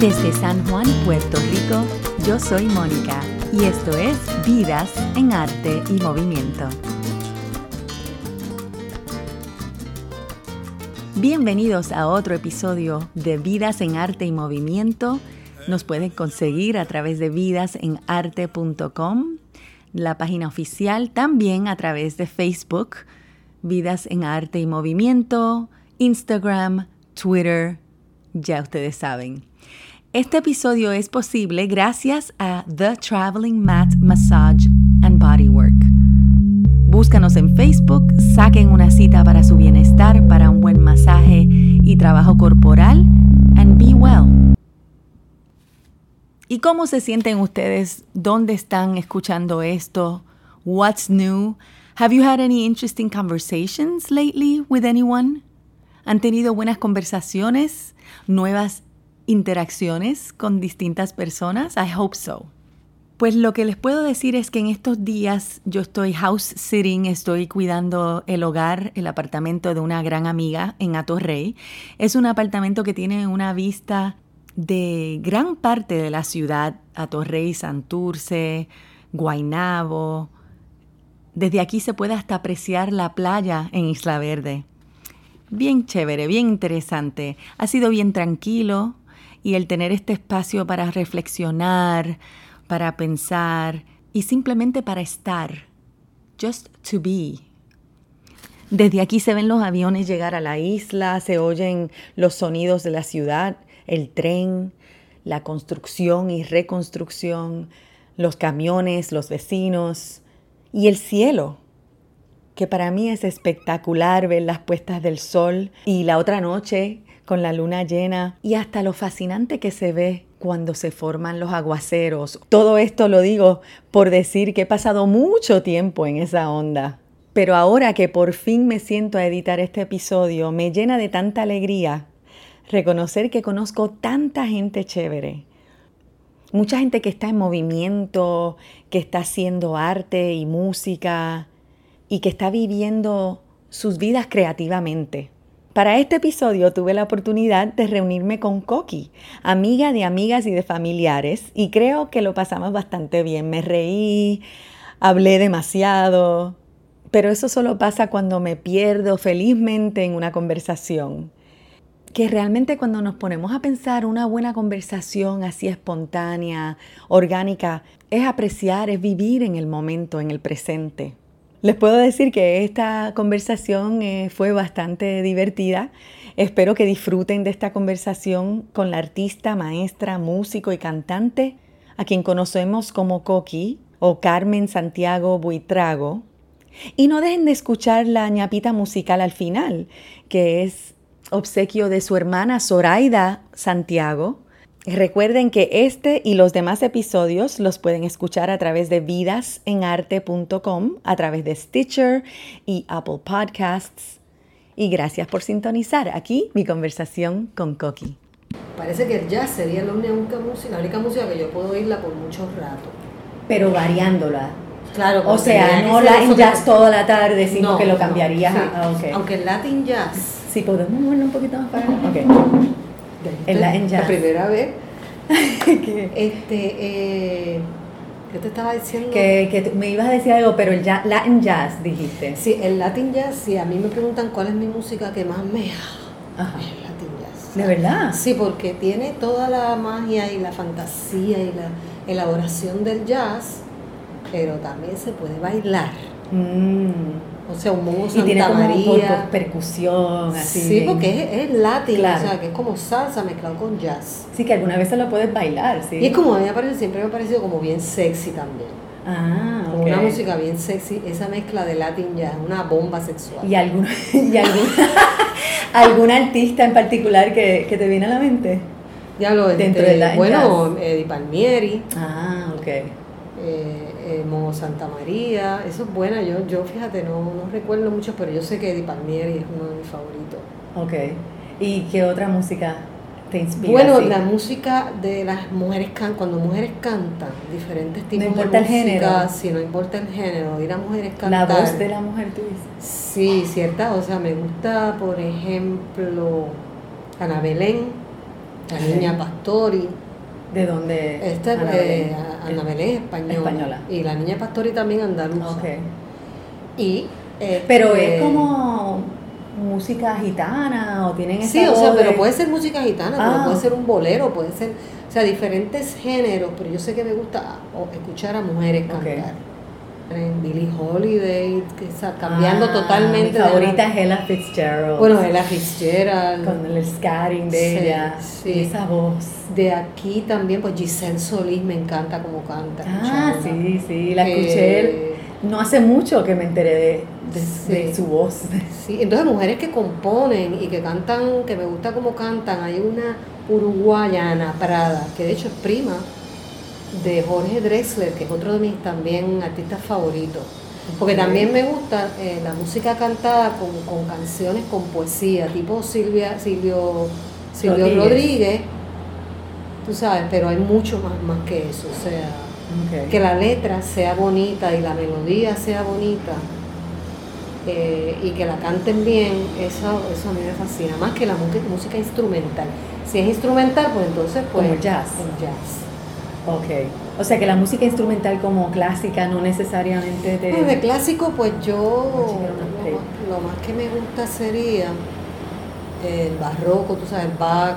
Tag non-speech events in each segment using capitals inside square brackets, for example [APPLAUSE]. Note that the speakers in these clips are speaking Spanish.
Desde San Juan, Puerto Rico, yo soy Mónica y esto es Vidas en Arte y Movimiento. Bienvenidos a otro episodio de Vidas en Arte y Movimiento. Nos pueden conseguir a través de vidasenarte.com, la página oficial, también a través de Facebook, Vidas en Arte y Movimiento, Instagram, Twitter, ya ustedes saben. Este episodio es posible gracias a The Traveling Mat Massage and Bodywork. Búscanos en Facebook, saquen una cita para su bienestar, para un buen masaje y trabajo corporal, and be well. ¿Y cómo se sienten ustedes? ¿Dónde están escuchando esto? What's new? Have you had any interesting conversations lately with anyone? ¿Han tenido buenas conversaciones? ¿Nuevas interacciones con distintas personas? I hope so. Pues lo que les puedo decir es que en estos días yo estoy house sitting, estoy cuidando el hogar, el apartamento de una gran amiga en Atorrey. Es un apartamento que tiene una vista de gran parte de la ciudad, Atorrey, Santurce, Guainabo. Desde aquí se puede hasta apreciar la playa en Isla Verde. Bien chévere, bien interesante. Ha sido bien tranquilo, y el tener este espacio para reflexionar, para pensar y simplemente para estar. Just to be. Desde aquí se ven los aviones llegar a la isla, se oyen los sonidos de la ciudad, el tren, la construcción y reconstrucción, los camiones, los vecinos y el cielo, que para mí es espectacular ver las puestas del sol y la otra noche con la luna llena y hasta lo fascinante que se ve cuando se forman los aguaceros. Todo esto lo digo por decir que he pasado mucho tiempo en esa onda. Pero ahora que por fin me siento a editar este episodio, me llena de tanta alegría reconocer que conozco tanta gente chévere. Mucha gente que está en movimiento, que está haciendo arte y música y que está viviendo sus vidas creativamente. Para este episodio tuve la oportunidad de reunirme con Coqui, amiga de amigas y de familiares, y creo que lo pasamos bastante bien. Me reí, hablé demasiado, pero eso solo pasa cuando me pierdo felizmente en una conversación. Que realmente cuando nos ponemos a pensar una buena conversación así espontánea, orgánica, es apreciar, es vivir en el momento, en el presente. Les puedo decir que esta conversación eh, fue bastante divertida. Espero que disfruten de esta conversación con la artista, maestra, músico y cantante, a quien conocemos como Coqui o Carmen Santiago Buitrago. Y no dejen de escuchar la ñapita musical al final, que es obsequio de su hermana Zoraida Santiago, Recuerden que este y los demás episodios los pueden escuchar a través de vidasenarte.com, a través de Stitcher y Apple Podcasts. Y gracias por sintonizar aquí mi conversación con Coqui. Parece que el jazz sería la única música, la única música que yo puedo oírla por mucho rato. Pero variándola. Claro, o sea, no la en jazz toda la tarde, sino que lo cambiaría. Ah, Aunque el Latin jazz. Sí, podemos moverlo un poquito más para acá. Okay en la, La primera vez. [LAUGHS] este, eh, ¿Qué te estaba diciendo? Que, que, me ibas a decir algo, pero el Latin Jazz dijiste. Sí, el Latin Jazz, sí, a mí me preguntan cuál es mi música que más me... Ajá. El Latin Jazz. ¿De verdad? Sí, porque tiene toda la magia y la fantasía y la elaboración del jazz, pero también se puede bailar. Mm. O sea, un mongo Santa y tiene como María. percusión, así. Sí, porque es, es latín, o sea, que es como salsa mezclado con jazz. Sí, que alguna vez lo puedes bailar, sí. Y es como a mí me parece, siempre me ha parecido como bien sexy también. Ah, como una música bien sexy, esa mezcla de latín jazz, una bomba sexual. ¿Y, algún, [LAUGHS] y algún, algún artista en particular que, que, te viene a la mente? Ya lo Dentro de la Bueno, Eddie Palmieri. Ah, ok. Eh, eh, Santa María, eso es buena, yo, yo fíjate, no, no recuerdo mucho, pero yo sé que Eddie Palmieri es uno de mis favoritos. Ok, ¿y qué otra música te inspira? Bueno, la música de las mujeres cantan, cuando mujeres cantan, diferentes tipos no importa de música, el género. si no importa el género, ir a mujeres cantar. La voz de la mujer, tú dices. Sí, cierta, o sea, me gusta, por ejemplo, Ana Belén, la niña Pastori. ¿De dónde? Esta es eh, Ana Belén, española. Y la niña Pastori también andaluza. Okay. Y, Pero es este, como música gitana o tienen esa Sí, o sea, pero puede ser música gitana, ah. puede ser un bolero, puede ser, o sea, diferentes géneros, pero yo sé que me gusta escuchar a mujeres cantar. En Billie Holiday, que está cambiando ah, totalmente. Mi favorita es Ella Fitzgerald. Bueno, Ella Fitzgerald. Con el scatting de ella. Sí. esa voz. De aquí también, pues Giselle Solís me encanta como canta. Ah, sí, sí, la escuché. Eh, no hace mucho que me enteré de, su voz. Sí, entonces mujeres que componen y que cantan, que me gusta cómo cantan, hay una uruguayana, Prada, que de hecho es prima de Jorge Drexler, que es otro de mis también artistas favoritos. Porque también me gusta eh, la música cantada con, canciones con poesía, tipo Silvia, Silvio, Silvio Rodríguez. tú sabes, pero hay mucho más, más que eso, o sea, que la letra sea bonita y la melodía sea bonita eh, y que la canten bien, eso, eso a mí me fascina, más que la música instrumental. Si es instrumental, pues entonces pues... Como jazz. jazz. Ok. O sea que la música instrumental como clásica no necesariamente de... Pues de clásico pues yo lo, más que me gusta sería el barroco, tú sabes, el Bach,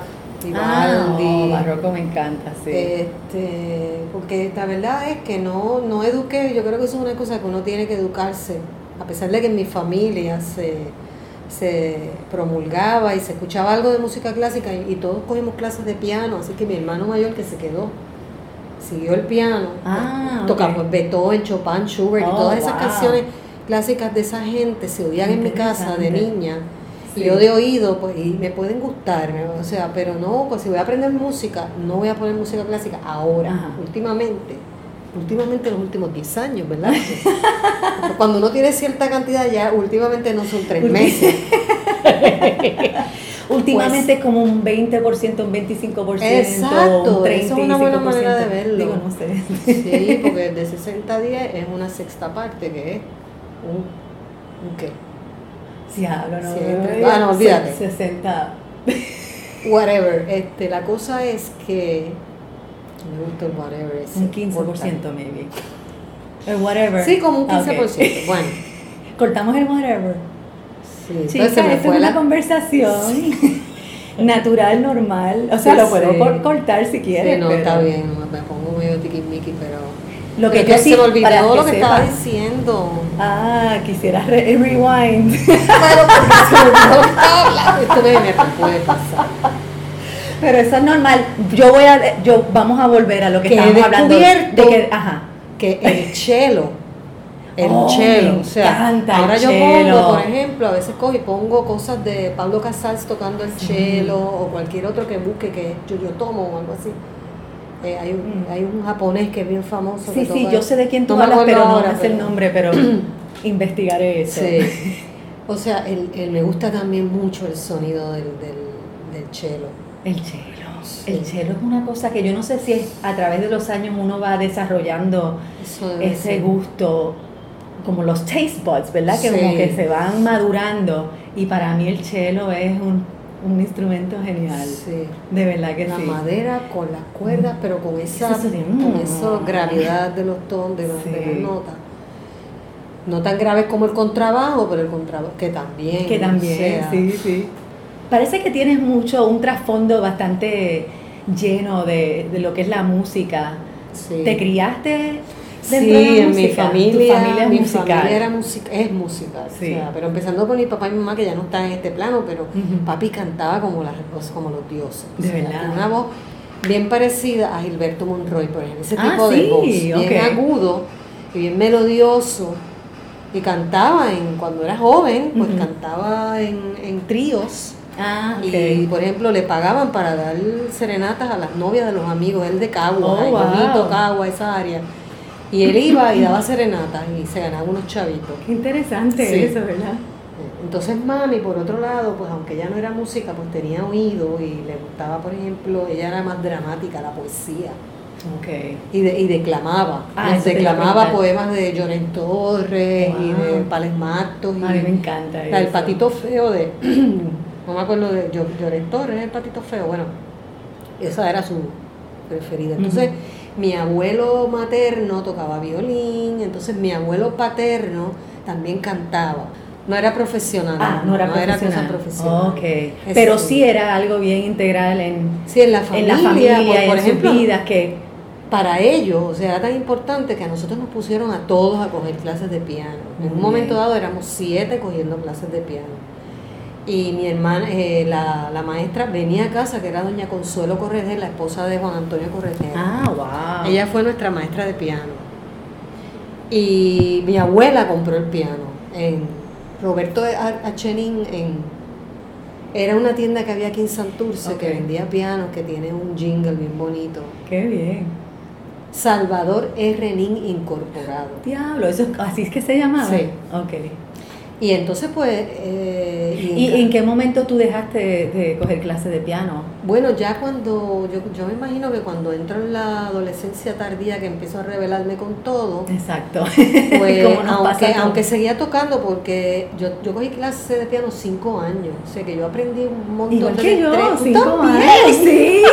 Ah, oh, barroco me encanta, sí. Este, porque la verdad es que no, no eduqué, yo creo que eso es una cosa que uno tiene que educarse a pesar de que en mi familia se, promulgaba y se escuchaba algo de música clásica y, todos cogimos clases de piano, así que mi hermano mayor que se quedó, siguió el piano, ah, tocamos Beethoven, Chopin, Schubert y oh, todas esas canciones clásicas de esa gente se oían en mi casa de niña. Y yo de oído, pues, y me pueden gustar, o sea, pero no, pues si voy a aprender música, no voy a poner música clásica ahora, últimamente. Últimamente los últimos 10 años, ¿verdad? Cuando uno tiene cierta cantidad ya, últimamente no son tres meses. [LAUGHS] últimamente pues, como un 20%, un 25%, exacto, un 30%. Esa es una buena manera de verlo. Digo, no sé. Sí, [LAUGHS] porque de 60 a 10 es una sexta parte, que es un, un qué. Si hablo, no. ah, no, olvídate. 60. [LAUGHS] Whatever. Este, la cosa es que me gusta el whatever. Un 15% maybe. El whatever. Sí, como un 15%. Bueno. [LAUGHS] Cortamos el whatever. Sí, Chica, esto es una conversación [LAUGHS] natural, normal. O sea, lo puedo cortar si quieres. Sí, no, está bien. Me pongo medio tiquismiqui, pero... Lo que, que se me olvidó lo que, estaba diciendo. Ah, quisiera rewind. [LAUGHS] Pero porque se me olvidó lo que estaba hablando. Esto me, me puede pasar. Pero eso es normal. Yo voy a, yo vamos a volver a lo que, que estábamos hablando. De que, ajá. que el chelo, el oh, chelo, o sea, ahora yo pongo, por ejemplo, a veces cojo y pongo cosas de Pablo Casals tocando el chelo o cualquier otro que busque que yo, yo tomo o algo así. Eh, hay, un, mm. hay un japonés que es bien famoso. Sí, sí, yo sé de quién tú hablas, pero no sé el nombre, pero [CLEARS THROAT] investigaré eso. Sí. O sea, el, el, me gusta también mucho el sonido del, del, del chelo. El chelo. El chelo es una cosa que yo no sé si es, a través de los años uno va desarrollando ese gusto, como los taste buds, ¿verdad? Que como que se van madurando. Y para mí el chelo es un, instrumento genial. Sí. De verdad que la sí. La madera con las cuerdas, pero con esa, con esa gravedad de los tonos, de, las notas no tan graves como el contrabajo, pero el contrabajo que también. Que también, sí, sí parece que tienes mucho, un trasfondo bastante lleno de, lo que es la música. ¿Te criaste dentro sí, en mi familia, familia mi familia era música, es música, pero empezando por mi papá y mi mamá que ya no están en este plano, pero papi cantaba como, las, como los dioses. De verdad. una voz bien parecida a Gilberto Monroy, por ejemplo, ese ah, tipo de voz, bien agudo y bien melodioso. Y cantaba en, cuando era joven, pues cantaba en, en tríos. Ah, Y, por ejemplo, le pagaban para dar serenatas a las novias de los amigos, él de Cagua, oh, bonito Cagua, esa área. Y él iba y daba serenatas y se ganaba unos chavitos. Qué interesante eso, ¿verdad? Entonces mami, por otro lado, pues aunque ella no era música, pues tenía oído y le gustaba, por ejemplo, ella era más dramática, la poesía. Okay. Y, de, y declamaba. Ah, declamaba poemas de Lloren Torres y de Pales Matos. a mí me encanta. El patito feo de [CLEARS THROAT] no me acuerdo de Torres, el patito feo, bueno, esa era su preferida. Entonces, mi abuelo materno tocaba violín, entonces mi abuelo paterno también cantaba. No era profesional. Ah, no era, profesional. profesional. Ok. Pero sí era algo bien integral en, sí, en la familia, en la familia por, ejemplo, que para ellos, o sea, era tan importante que a nosotros nos pusieron a todos a coger clases de piano. En un momento dado éramos siete cogiendo clases de piano. Y mi hermana, eh, la, la, maestra, venía a casa, que era doña Consuelo Correger, la esposa de Juan Antonio Correger. Ah, wow. Ella fue nuestra maestra de piano. Y mi abuela compró el piano en Roberto Achenin en era una tienda que había aquí en Santurce que vendía pianos, que tiene un jingle bien bonito. Qué bien. Salvador R. Nin Incorporado. Diablo, eso así es que se llamaba. Sí. Ok. Y entonces, pues... Eh, ¿Y, en qué momento tú dejaste de, coger clases de piano? Bueno, ya cuando, yo, yo me imagino que cuando entro en la adolescencia tardía, que empiezo a revelarme con todo. Exacto. [LAUGHS] Pues, aunque, aunque seguía tocando, porque yo, yo cogí clases de piano cinco años, o sea que yo aprendí un montón Igual de que yo, cinco años, [LAUGHS] sí.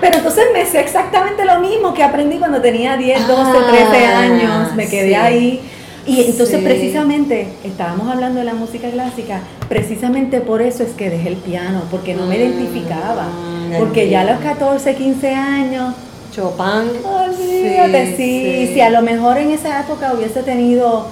Pero entonces me sé exactamente lo mismo que aprendí cuando tenía 10, 12, 13 años, me quedé ahí y entonces precisamente, estábamos hablando de la música clásica, precisamente por eso es que dejé el piano, porque no me mm, identificaba. porque ya a los 14, 15 años... Chopin. Olvídate, sí, sí, a lo mejor en esa época hubiese tenido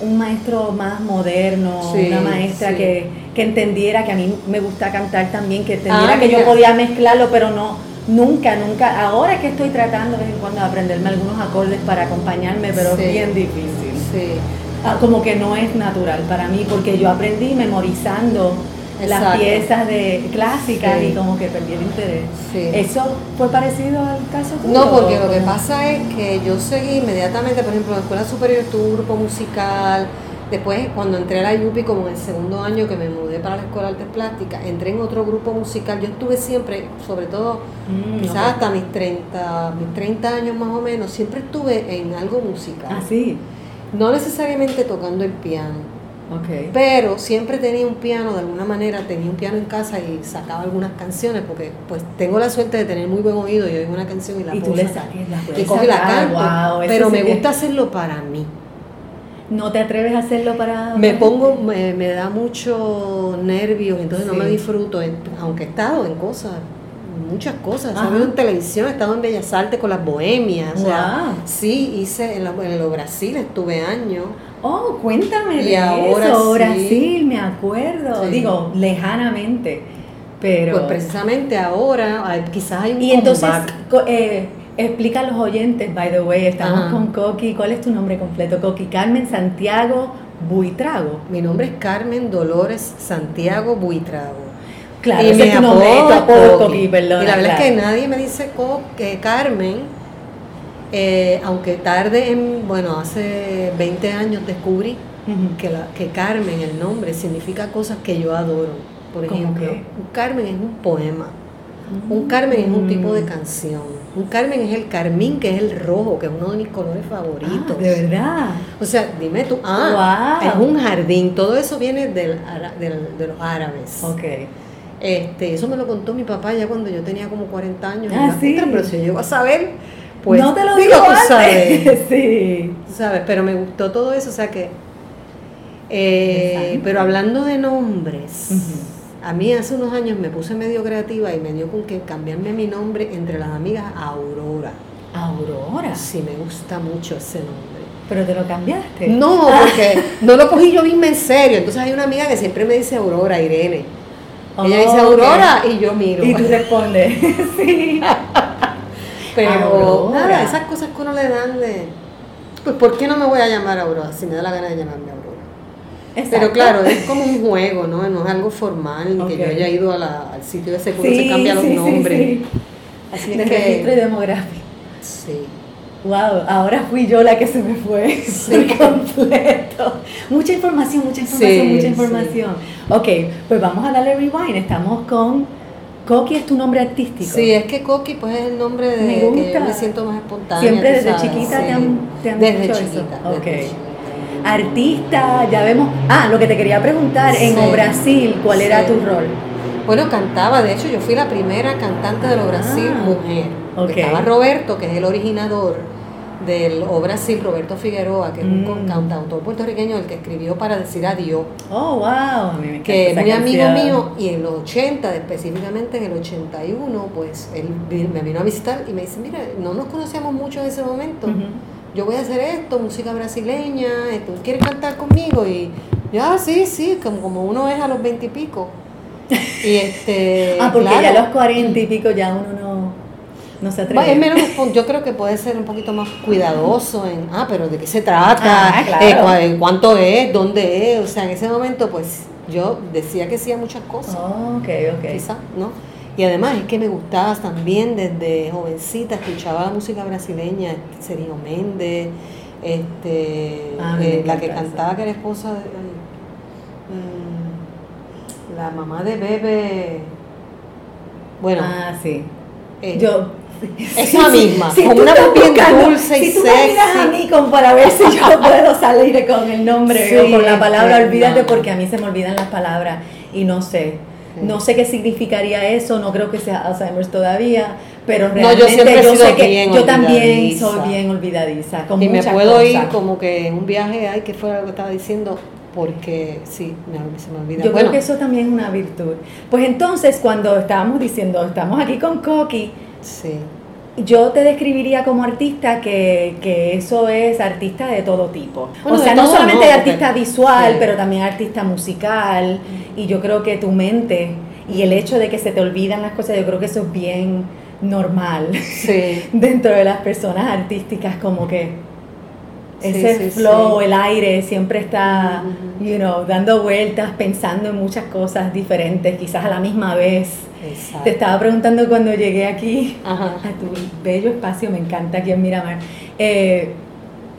un maestro más moderno, una maestra que, que, entendiera que a mí me gusta cantar también, que entendiera ah, que yo podía mezclarlo, pero no, nunca, nunca. Ahora que estoy tratando de vez en cuando de aprenderme algunos acordes para acompañarme, pero es bien difícil. Sí. Ah, como que no es natural para mí, porque yo aprendí memorizando las piezas de clásicas y como que perdí el interés. ¿Eso fue parecido al caso tuyo? No, porque lo que pasa es que yo seguí inmediatamente, por ejemplo, en la escuela superior tuve un grupo musical, después cuando entré a la UPI como en el segundo año que me mudé para la escuela de artes plásticas, entré en otro grupo musical, yo estuve siempre, sobre todo mm, quizás hasta mis 30, mis 30 años más o menos, siempre estuve en algo musical. Ah, sí no necesariamente tocando el piano. Pero siempre tenía un piano, de alguna manera tenía un piano en casa y sacaba algunas canciones, porque pues tengo la suerte de tener muy buen oído, y oigo una canción y la y puedo tú sacar. y cojo la canto, pero me gusta hacerlo para mí. ¿No te atreves a hacerlo para...? Me pongo, me, da mucho nervios, entonces no me disfruto, aunque he estado en cosas muchas cosas. He estado en televisión, he estado en Bellas Artes con las bohemias. O sea, sí, hice en, en Brasil, estuve años. Oh, cuéntame de ahora eso, Brasil, me acuerdo. Digo, lejanamente. Pero... Pues precisamente ahora, quizás hay un Y entonces, eh, explica a los oyentes, by the way, estamos con Coqui. ¿Cuál es tu nombre completo? Coqui Carmen Santiago Buitrago. Mi nombre es Carmen Dolores Santiago Buitrago. Claro, y me apodo, y la verdad es que nadie me dice que Carmen, eh, aunque tarde, en, bueno, hace 20 años descubrí que, la, que Carmen, el nombre, significa cosas que yo adoro. Por ejemplo, un Carmen es un poema. Un Carmen es un tipo de mm. canción. Un Carmen es el carmín, que es el rojo, que es uno de mis colores favoritos. Ah, de verdad. O sea, dime tú, ah, es un jardín. Todo eso viene del, de los árabes. Ok. Este, eso me lo contó mi papá ya cuando yo tenía como 40 años. Ah, sí. Pero si yo llego a saber, pues. No te lo digo, tú sabes. [LAUGHS] sí. sabes, pero me gustó todo eso, o sea que. Eh, pero hablando de nombres, a mí hace unos años me puse medio creativa y me dio con que cambiarme mi nombre entre las amigas a Aurora. Aurora. Sí, me gusta mucho ese nombre. ¿Pero te lo cambiaste? No, porque [LAUGHS] no lo cogí yo mismo en serio. Entonces hay una amiga que siempre me dice Aurora, Irene. Ella dice Aurora y yo miro. Y tú respondes, [LAUGHS] sí. [LAUGHS] Pero nada, esas cosas que uno le dan de. Pues, ¿por qué no me voy a llamar Aurora si me da la gana de llamarme Aurora? Pero claro, es como un juego, ¿no? No es algo formal, ni que yo haya ido al sitio ese que se cambia los nombres. Así de registro y demográfico. Sí. Wow, ahora fui yo la que se me fue [LAUGHS] por completo. Mucha información, mucha información, mucha información. Ok, pues vamos a darle rewind. Estamos con Coqui es tu nombre artístico. Sí, es que Coqui pues es el nombre de me que yo me siento más espontánea. Siempre desde chiquita te han, te han desde chiquita, Ok. Artista, ya vemos. Ah, lo que te quería preguntar, en Brasil, ¿cuál era tu rol? Bueno, cantaba, de hecho yo fui la primera cantante de lo Brasil Ah, mujer. ok. Estaba Roberto, que es el originador del O Brasil, Roberto Figueroa, que es un Mm. cantautor puertorriqueño, el que escribió para decir adiós, Oh, wow. Me que es muy amigo mío, y en los 80, específicamente en el 81, pues él me vino a visitar y me dice, mira, no nos conocíamos mucho en ese momento, yo voy a hacer esto, música brasileña, ¿tú quieres cantar conmigo? Y yo, ah, sí, sí, como, como uno es a los 20 y pico. Y este, [LAUGHS] Ah, porque claro, ya a los cuarenta y pico ya uno no, no se atreve. Es menos, yo creo que puede ser un poquito más cuidadoso en, ah, pero de qué se trata, Ah, claro. Eh, cuánto es, dónde es, o sea, en ese momento pues yo decía que sí a muchas cosas, Oh, ok, ok. quizás, ¿no? Y además es que me gustaba también desde jovencita, escuchaba la música brasileña, Sergio Méndez, este, Ah, eh, la que cantaba que era esposa de, mm, la mamá de Bebe, bueno, Ah, sí. eh, Yo. Esa misma, si como tú una buscando- dulce y si tú me miras a sexy. mí como para ver si yo puedo salir con el nombre Sí, o con la palabra, olvídate no. porque a mí se me olvidan las palabras y no sé. No sé qué significaría eso, no creo que sea Alzheimer's todavía, pero No, realmente yo siempre yo sé que yo también soy bien olvidadiza. Con y me puedo ir como que en un viaje, ay, que fue lo que estaba diciendo, porque sí, me, se me olvida. Yo bueno, creo que eso también es una virtud. Pues entonces, cuando estábamos diciendo, estamos aquí con Coqui, sí, yo te describiría como artista que, que eso es artista de todo tipo. Bueno, o sea, no solamente no, artista porque- visual, sí. pero también artista musical. Y yo creo que tu mente y el hecho de que se te olvidan las cosas, yo creo que eso es bien normal sí, [LAUGHS] dentro de las personas artísticas, como que ese sí, flow, sí. el aire siempre está, Ujú. you know, dando vueltas, pensando en muchas cosas diferentes, quizás a la misma vez. exacto. Te estaba preguntando cuando llegué aquí Ajá. a tu bello espacio, me encanta aquí en Miramar. Eh,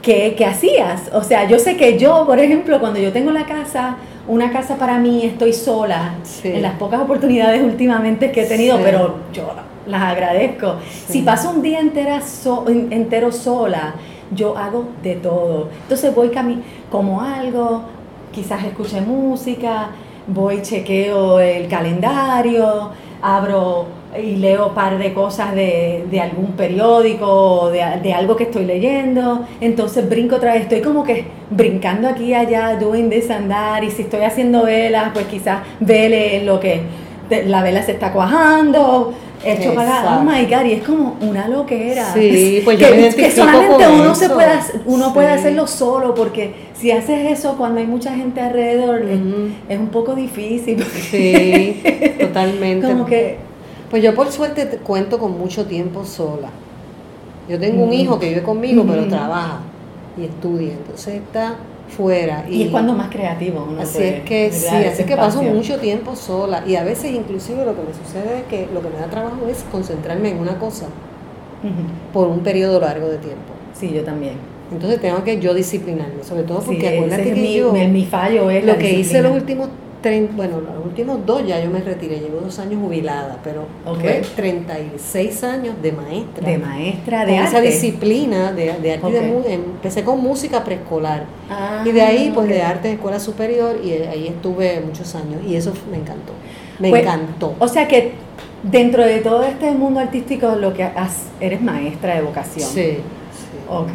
¿qué, qué hacías? O sea, yo sé que yo, por ejemplo, cuando yo tengo la casa, una casa para mí, estoy sola, Sí. en las pocas oportunidades últimamente que he tenido, Sí. pero yo las agradezco. Sí. Si paso un día entera so- en- entero sola, yo hago de todo. Entonces voy cami como algo, quizás escuche música, voy chequeo el calendario, abro y leo un par de cosas de, de algún periódico o de, de algo que estoy leyendo, entonces brinco otra vez, estoy como que brincando aquí y allá, doing this and that, y si estoy haciendo velas, pues quizás vele lo que la vela se está cuajando, hecho para, oh my god, y es como una loquera. Sí, pues yo que, me que solamente con uno se eso. puede, hacer- uno puede Sí. hacerlo solo, porque si haces eso cuando hay mucha gente alrededor, es- Ujú. es un poco difícil. Sí, totalmente. Como que Pues yo por suerte te- cuento con mucho tiempo sola. Yo tengo un Ujú. hijo que vive conmigo, pero Ujú. trabaja y estudia, entonces está fuera. Y, es cuando más creativo uno Así puede es que sí, así es que paso mucho tiempo sola y a veces inclusive lo que me sucede es que lo que me da trabajo es concentrarme en una cosa por un periodo largo de tiempo. Sí, yo también. Entonces tengo que yo disciplinarme, sobre todo porque sí, acuérdate es que mi, yo mi- mi fallo es la lo que hice los últimos bueno, los últimos dos ya yo me retiré, llevo dos años jubilada, pero Ok. tuve 36 años de maestra. de maestra con de esa arte. disciplina de, de arte y de mu- empecé con música preescolar Ah, y de ahí pues de arte de escuela superior y ahí estuve muchos años y eso me encantó me Pues, encantó O sea que dentro de todo este mundo artístico lo que has, eres maestra de vocación. sí. Ok.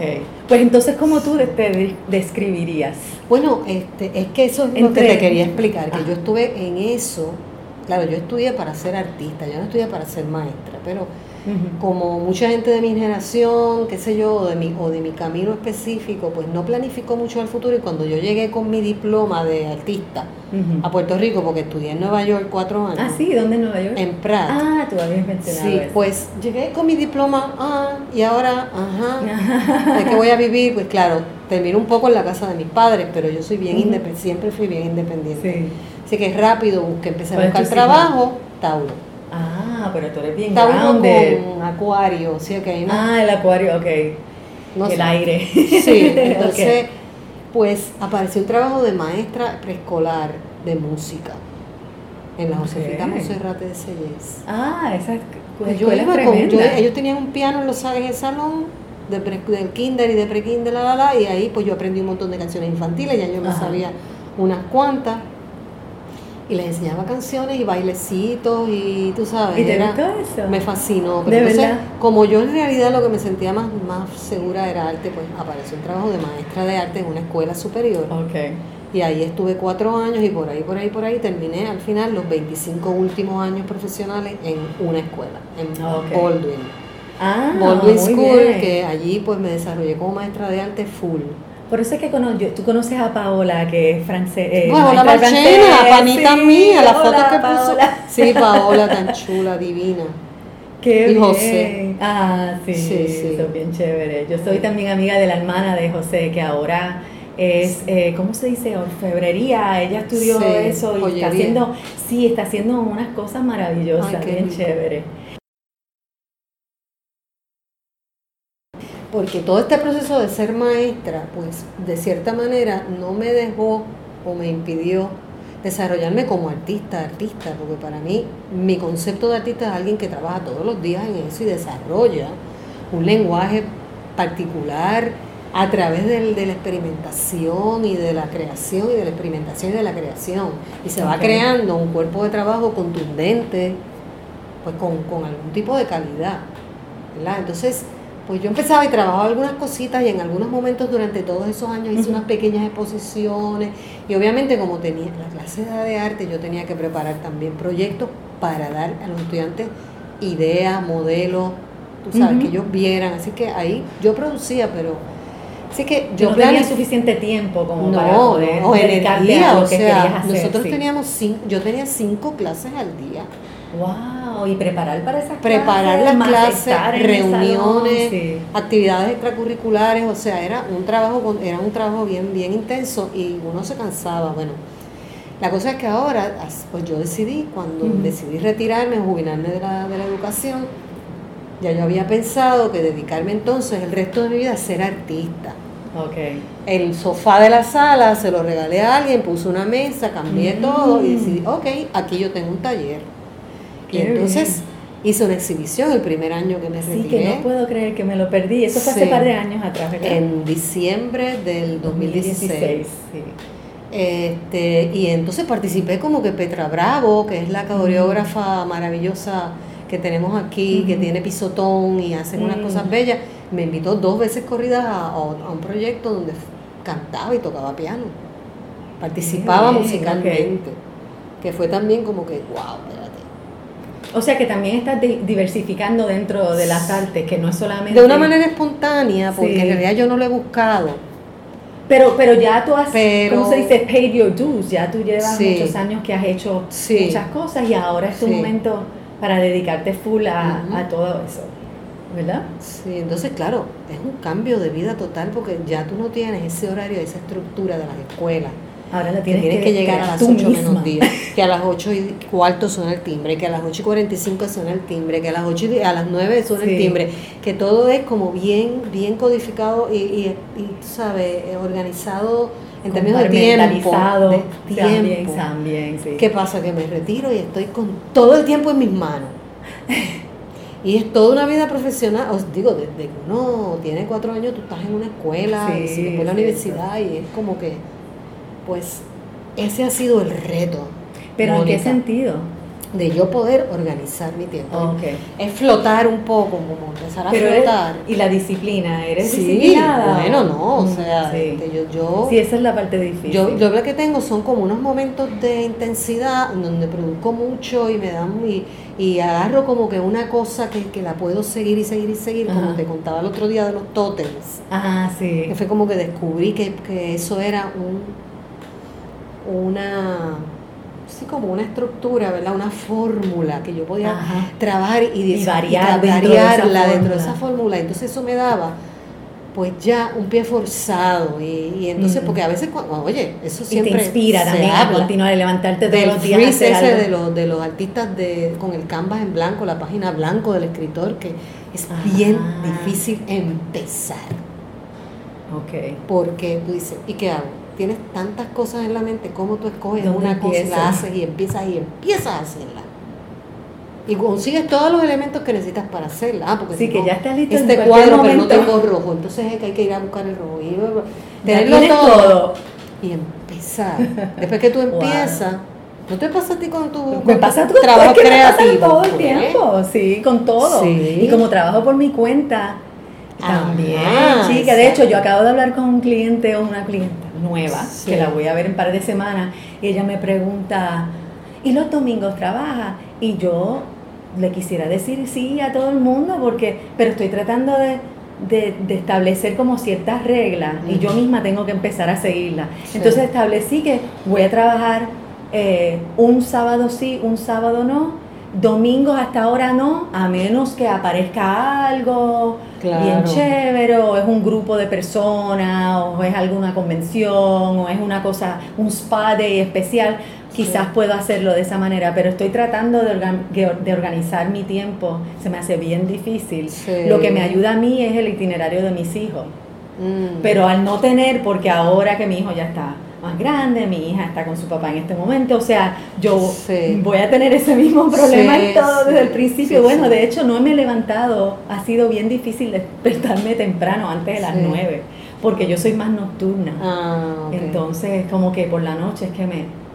Pues entonces, ¿cómo tú te de- describirías? bueno este es que eso es lo que te quería explicar que Ah. yo estuve en eso claro yo estudié para ser artista yo no estudié para ser maestra pero como mucha gente de mi generación, qué sé yo, o de mi, o de mi camino específico, pues no planificó mucho el futuro y cuando yo llegué con mi diploma de artista a Puerto Rico, porque estudié en Nueva York cuatro años, Ah, sí, ¿dónde en Nueva York? en Pratt. Ah, tú habías mencionado Sí, eso. pues llegué con mi diploma, ah, y ahora, ajá, ¿de qué voy a vivir? Pues claro, terminé un poco en la casa de mis padres, pero yo soy bien Ujú. independiente, siempre fui bien independiente. Sí. Así que rápido busqué, empecé a ¿Cuál es tu buscar trabajo, Tauro. Ah, pero tú eres bien Tauro grounded. con acuario, sí, hay una Ah, el acuario, ok. No el sé. aire. Sí, [LAUGHS] entonces, Ok. pues apareció un trabajo de maestra preescolar de música en la Josefita Ok. Monserrate de Selles. Ah, esa es- Pues yo iba con, yo- ellos tenían un piano en, los, en el salón de pre- del kinder y de pre-kinder, la, la, la, y ahí pues yo aprendí un montón de canciones infantiles, ya yo me Ajá. sabía unas cuantas. Y les enseñaba canciones y bailecitos y tú sabes. ¿Y te gustó eso? Me fascinó. ¿De verdad? como yo en realidad lo que me sentía más, más segura era arte, pues apareció un trabajo de maestra de arte en una escuela superior. Okay. Y ahí estuve cuatro años y por ahí, por ahí, por ahí terminé al final los 25 últimos años profesionales en una escuela, en Baldwin. Ah, Baldwin School, que allí pues me desarrollé como maestra de arte full. Por eso es que tú conoces a Paola, que es francesa. Eh, Paola Marchena, panita mía, la foto que puso. Sí, Paola, tan chula, divina. Qué y José. Ah, sí, sí, sí. Eso bien chévere. Yo soy también amiga de la hermana de José, que ahora es, eh, ¿cómo se dice? Orfebrería. Ella estudió eso y está haciendo, sí, está haciendo unas cosas maravillosas, bien chévere. Porque todo este proceso de ser maestra, pues de cierta manera no me dejó o me impidió desarrollarme como artista, artista, porque para mí mi concepto de artista es alguien que trabaja todos los días en eso y desarrolla un lenguaje particular a través de la experimentación y de la creación y de la experimentación y de la creación. Y se va creando un cuerpo de trabajo contundente, pues con, con algún tipo de calidad. ¿verdad? Entonces, pues yo empezaba y trabajaba algunas cositas y en algunos momentos durante todos esos años hice unas pequeñas exposiciones y obviamente como tenía la clase de arte yo tenía que preparar también proyectos para dar a los estudiantes ideas, modelos, tú sabes, que ellos vieran, así que ahí yo producía, pero así que yo no tenía suficiente tiempo como para poder o energía, o sea, nosotros teníamos cinco, yo tenía cinco clases al día. Wow y preparar para esas preparar las clases, reuniones, actividades extracurriculares, o sea, era un trabajo era un trabajo bien bien intenso y uno se cansaba, bueno. La cosa es que ahora, pues yo decidí, cuando decidí retirarme, jubilarme de la, de la educación, ya yo había pensado que dedicarme entonces el resto de mi vida a ser artista. Okay. El sofá de la sala se lo regalé a alguien, puse una mesa, cambié todo y decidí, ok, aquí yo tengo un taller y entonces hice una exhibición el primer año que me retiré. Sí, que no puedo creer que me lo perdí. Eso fue hace un par de años atrás, ¿verdad? En diciembre del 2016. sí. Este, y entonces participé como que Petra Bravo, que es la coreógrafa maravillosa que tenemos aquí, que tiene pisotón y hacen unas cosas bellas, me invitó dos veces corridas a, un proyecto donde cantaba y tocaba piano. Participaba musicalmente. Que fue también como que, wow, o sea que también estás diversificando dentro de las artes, que no es solamente... De una manera espontánea, porque en realidad yo no lo he buscado. Pero, pero ya tú has, ¿cómo se dice? Paid your dues, ya tú llevas muchos años que has hecho muchas cosas y ahora es tu momento para dedicarte full a, a todo eso. ¿verdad? Sí, entonces claro, es un cambio de vida total porque ya tú no tienes ese horario, esa estructura de las escuelas. Ahora la tienes, que, llegar a las 8 menos 10, [LAUGHS] que a las 8 y cuarto suena el timbre, que a las 8 y 45 suena el timbre, que a las 8 y a las 9 suena el timbre, que todo es como bien, bien codificado y, y, ¿sabes? Organizado en términos de tiempo. De tiempo. También, sí. ¿Qué pasa? Que me retiro y estoy con todo el tiempo en mis manos. [LAUGHS] Y es toda una vida profesional, os digo, desde que uno tiene cuatro años, tú estás en una escuela, y después en la universidad, y es como que pues ese ha sido el reto. ¿Pero en qué sentido? De yo poder organizar mi tiempo. Es flotar un poco, como empezar a flotar. y la disciplina, ¿eres sí, disciplinada? Bueno, no, o mm, sea, este, yo, yo... Sí, esa es la parte difícil. Yo, yo lo que tengo son como unos momentos de intensidad donde produzco mucho y me dan... Y, y agarro como que una cosa que, que, la puedo seguir y seguir y seguir, como te contaba el otro día de los tótems. Ajá, sí. Que fue como que descubrí que, que eso era un una sí como una estructura, ¿verdad? Una fórmula que yo podía trabajar y, variar variarla dentro de esa fórmula. Entonces eso me daba pues ya un pie forzado. Y, entonces porque a veces oye eso siempre y te inspira también a continuar y levantarte todos los días ese de los de los artistas de con el canvas en blanco la página blanco del escritor que es bien difícil empezar. Ok. porque tú dices y qué hago tienes tantas cosas en la mente, ¿cómo tú escoges una cosa y la haces y empiezas y empiezas a hacerla? Y consigues todos los elementos que necesitas para hacerla. Ah, porque sí, que ya está listo este cuadro, pero no tengo rojo. Entonces es que hay que ir a buscar el rojo. Y tenerlo todo, Y empezar. Después que tú [LAUGHS] empiezas, ¿No te pasa a ti con tu, me pasa trabajo creativo? todo el tiempo, sí, con todo. Y como trabajo por mi cuenta, también. sí, que de hecho yo acabo de hablar con un cliente o una clienta nueva, que la voy a ver en un par de semanas, y ella me pregunta, ¿y los domingos trabaja? Y yo le quisiera decir sí a todo el mundo, porque, pero estoy tratando de, establecer como ciertas reglas y yo misma tengo que empezar a seguirlas. Entonces establecí que voy a trabajar eh, un sábado sí, un sábado no, domingos hasta ahora no, a menos que aparezca algo bien chévere, o es un grupo de personas, o es alguna convención, o es una cosa, un spa day especial quizás puedo hacerlo de esa manera, pero estoy tratando de, de organizar mi tiempo, se me hace bien difícil. Lo que me ayuda a mí es el itinerario de mis hijos. Mm. Pero al no tener, porque ahora que mi hijo ya está más grande, mi hija está con su papá en este momento, o sea, yo voy a tener ese mismo problema todo desde el principio. bueno, de hecho no me he levantado, ha sido bien difícil despertarme temprano, antes de las nueve, porque yo soy más nocturna. Ah, Entonces, como que por la noche es que me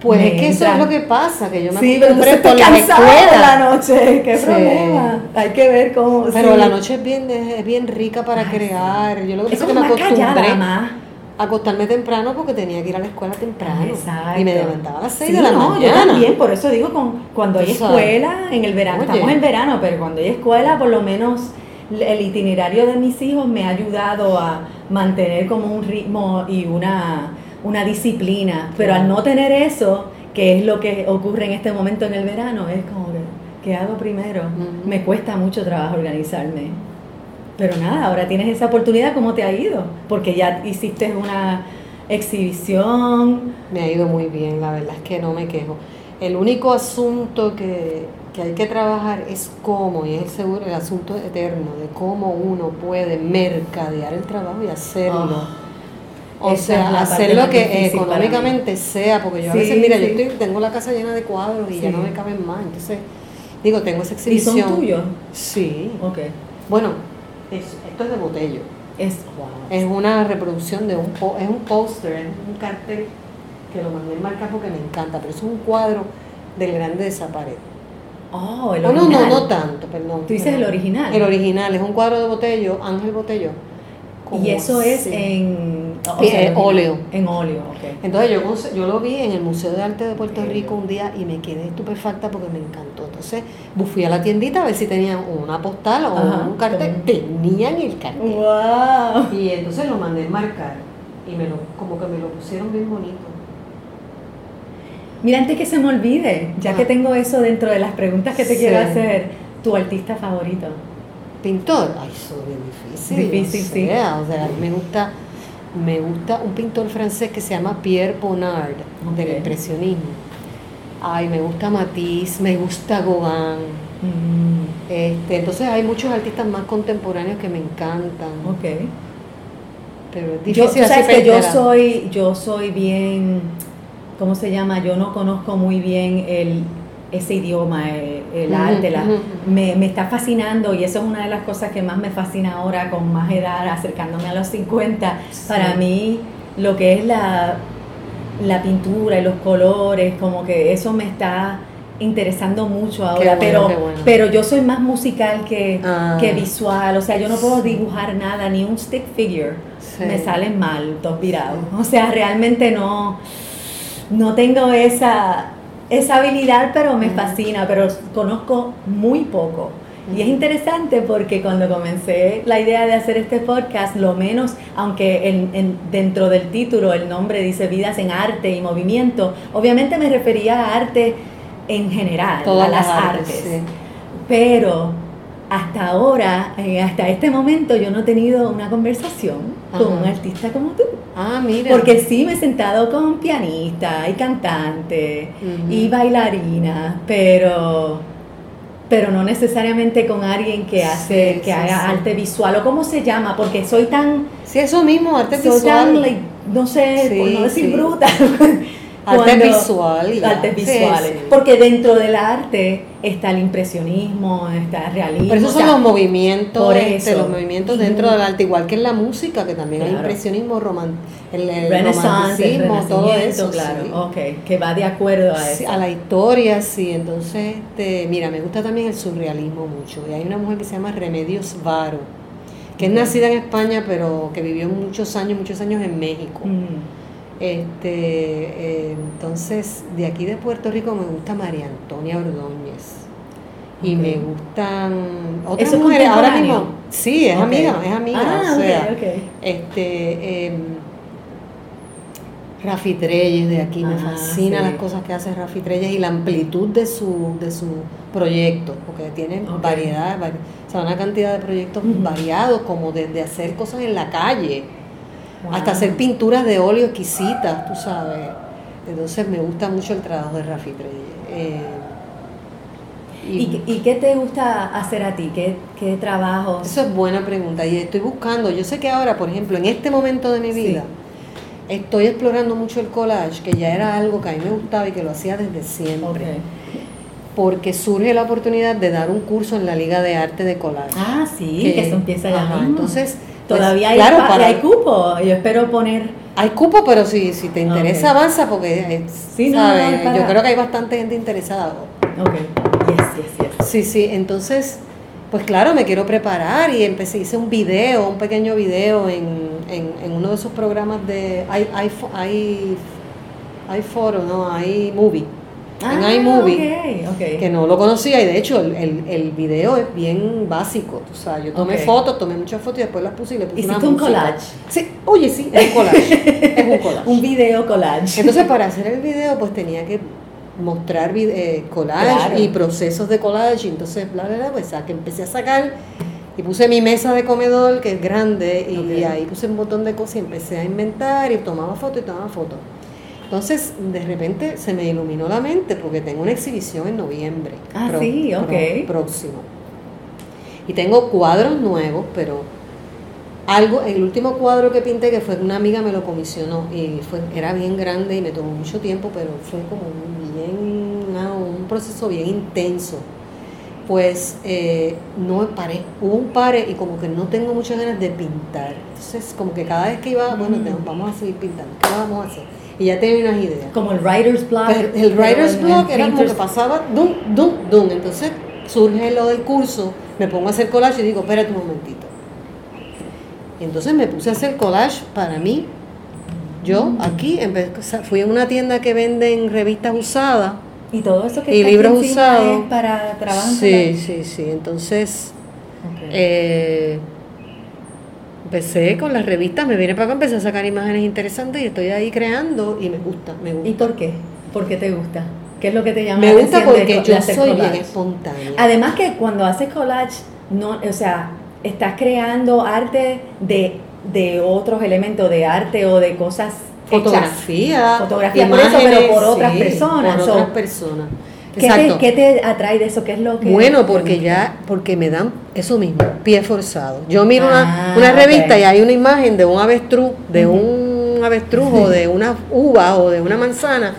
pues es que eso es lo que pasa, que yo me sí, pero por la escuela. la noche, qué problema. Hay que ver cómo. Pero la noche es bien, es bien rica para crear. Yo lo que pasa es que me acostumbré a acostarme temprano porque tenía que ir a la escuela temprano. Exacto. Y me levantaba a las 6 de la no, Yo también, por eso digo, con, cuando hay escuela, en el verano, estamos en verano, pero cuando hay escuela, por lo menos el itinerario de mis hijos me ha ayudado a mantener como un ritmo y una una disciplina, pero al no tener eso, que es lo que ocurre en este momento en el verano, es como que, ¿qué hago primero? Me cuesta mucho trabajo organizarme. Pero nada, ahora tienes esa oportunidad, ¿cómo te ha ido? Porque ya hiciste una exhibición. Me ha ido muy bien, la verdad es que no me quejo. El único asunto que, que hay que trabajar es cómo, y es el, seguro, el asunto eterno, de cómo uno puede mercadear el trabajo y hacerlo. Ah. O sea, hacer lo que económicamente sea, porque yo a veces, mira, yo estoy, tengo la casa llena de cuadros y ya no me caben más, entonces, digo, tengo esa exhibición. ¿Y son tuyos? Sí. Ok. Bueno, esto es de Botello. Es, es una reproducción de un, es un póster, es un cartel que lo mandé en marca porque me encanta, pero es un cuadro del grande de esa pared. Oh, el original. No, no, no, tanto, perdón. Tú dices el original. El original, es un cuadro de Botello, Ángel Botello y eso es en óleo. En óleo, ok. Entonces yo, yo lo vi en el Museo de Arte de Puerto Rico un día y me quedé estupefacta porque me encantó. Entonces fui a la tiendita a ver si tenían una postal o un cartel. Tenían el cartel. Wow. Y entonces lo mandé a marcar y me lo, como que me lo pusieron bien bonito. Mira, antes que se me olvide, ya que tengo eso dentro de las preguntas que te quiero hacer, tu artista favorito pintor, ay, es bien difícil. Difícil, sí. O sea, me gusta, me gusta un pintor francés que se llama Pierre Bonnard, del impresionismo. Ay, me gusta Matisse, me gusta Gauguin. Mm. Este, entonces hay muchos artistas más contemporáneos que me encantan. Ok. Pero es difícil yo, sabes que yo soy, yo soy bien, ¿cómo se llama? Yo no conozco muy bien el ese idioma, el, arte, la, me, me, está fascinando y eso es una de las cosas que más me fascina ahora con más edad, acercándome a los 50. Para mí, lo que es la, la pintura y los colores, como que eso me está interesando mucho ahora, pero, pero yo soy más musical que, ah. que, visual, o sea, yo no puedo dibujar nada, ni un stick figure, me salen mal, dos virados, o sea, realmente no, no tengo esa, esa habilidad, pero me fascina, pero conozco muy poco. Y es interesante porque cuando comencé la idea de hacer este podcast, lo menos, aunque en, dentro del título el nombre dice vidas en arte y movimiento, obviamente me refería a arte en general, a las artes. Pero hasta ahora, eh, hasta este momento, yo no he tenido una conversación con un artista como tú. Ah, mira. Porque sí me he sentado con pianista y cantante y bailarina, pero pero no necesariamente con alguien que hace que haga arte visual o cómo se llama, porque soy tan Sí, eso mismo, arte soy Tan, no sé, por no decir bruta. [LAUGHS] arte visual. artes visuales. Porque dentro del arte está el impresionismo, está el realismo. Pero esos son los movimientos, por este, los movimientos dentro del arte, igual que en la música, que también hay impresionismo, román, el, romanticismo, todo eso. Claro, okay, que va de acuerdo a eso. a la historia, sí. Entonces, este, mira, me gusta también el surrealismo mucho. Y hay una mujer que se llama Remedios Varo, que es nacida en España, pero que vivió muchos años, muchos años en México. Mm. Este, eh, entonces, de aquí de Puerto Rico me gusta María Antonia Ordóñez. Y me gustan otras mujeres. Ahora mismo, sí, es amiga, es amiga. Ah, o sea, este, eh, Rafi Treyes de aquí, me ah, fascina las cosas que hace Rafi Treyes y la amplitud de su, de su proyecto, porque tiene variedad, o sea, una cantidad de proyectos variados, como desde hacer cosas en la calle hasta hacer pinturas de óleo exquisitas, tú sabes. Entonces me gusta mucho el trabajo de Rafi eh, y, y, qué te gusta hacer a ti? ¿Qué, ¿Qué trabajos? Eso es buena pregunta y estoy buscando, yo sé que ahora, por ejemplo, en este momento de mi vida, estoy explorando mucho el collage, que ya era algo que a mí me gustaba y que lo hacía desde siempre. Porque surge la oportunidad de dar un curso en la Liga de Arte de Collage. Ah, sí, que, eso empieza ya Entonces, pues, Todavía hay, claro, para, hay cupo, yo espero poner... Hay cupo, pero si, si te interesa avanza, porque sí, yo creo que hay bastante gente interesada. Ok, yes, yes, yes. Sí, sí, entonces, pues claro, me quiero preparar y empecé, hice un video, un pequeño video en, en, en uno de esos programas de... Hay, hay, hay, hay foro, ¿no? Hay movie en ah, iMovie, que no lo conocía y de hecho el, el, el, video es bien básico. O sea, yo tomé fotos, tomé muchas fotos y después las puse y le puse ¿Hiciste una un collage? Sí, oye, sí, es un collage. [LAUGHS] es un collage. un video collage. Entonces, para hacer el video, pues tenía que mostrar eh, collage y procesos de collage. Y entonces, bla, bla, bla, pues que empecé a sacar y puse mi mesa de comedor, que es grande, y ahí puse un montón de cosas y empecé a inventar y tomaba fotos y tomaba fotos. Entonces, de repente se me iluminó la mente porque tengo una exhibición en noviembre. Ah, sí, ok. próximo. Y tengo cuadros nuevos, pero algo, el último cuadro que pinté, que fue una amiga me lo comisionó y fue, era bien grande y me tomó mucho tiempo, pero fue como un, bien, un proceso bien intenso. Pues eh, no paré, hubo un pare y como que no tengo muchas ganas de pintar. Entonces, como que cada vez que iba, bueno, mm. vamos a seguir pintando, ¿qué vamos a hacer? Y ya tenía unas ideas. Como el writer's block. el writer's block era como que pasaba dum, dum, dum. Entonces surge lo del curso, me pongo a hacer collage y digo, espérate un momentito. Y entonces me puse a hacer collage para mí. Yo aquí fui a una tienda que venden revistas usadas. Y todo eso que y libros usados. para trabajar. Sí, sí, sí. Entonces, eh, empecé con las revistas, me vine para acá, empecé a sacar imágenes interesantes y estoy ahí creando y me gusta, me gusta. ¿Y por qué? ¿Por qué te gusta? ¿Qué es lo que te llama me la atención? Me gusta porque yo soy bien espontánea. Además que cuando haces collage, no, o sea, estás creando arte de, de otros elementos de arte o de cosas fotografía, fotografía por eso, pero por otras personas. Por otras personas. ¿Qué te, ¿Qué te, atrae de eso? ¿Qué es lo que Bueno, porque ya, porque me dan eso mismo, pie forzado. Yo miro una, ah, revista y hay una imagen de un avestruz, de un avestruz o de una uva o de una manzana,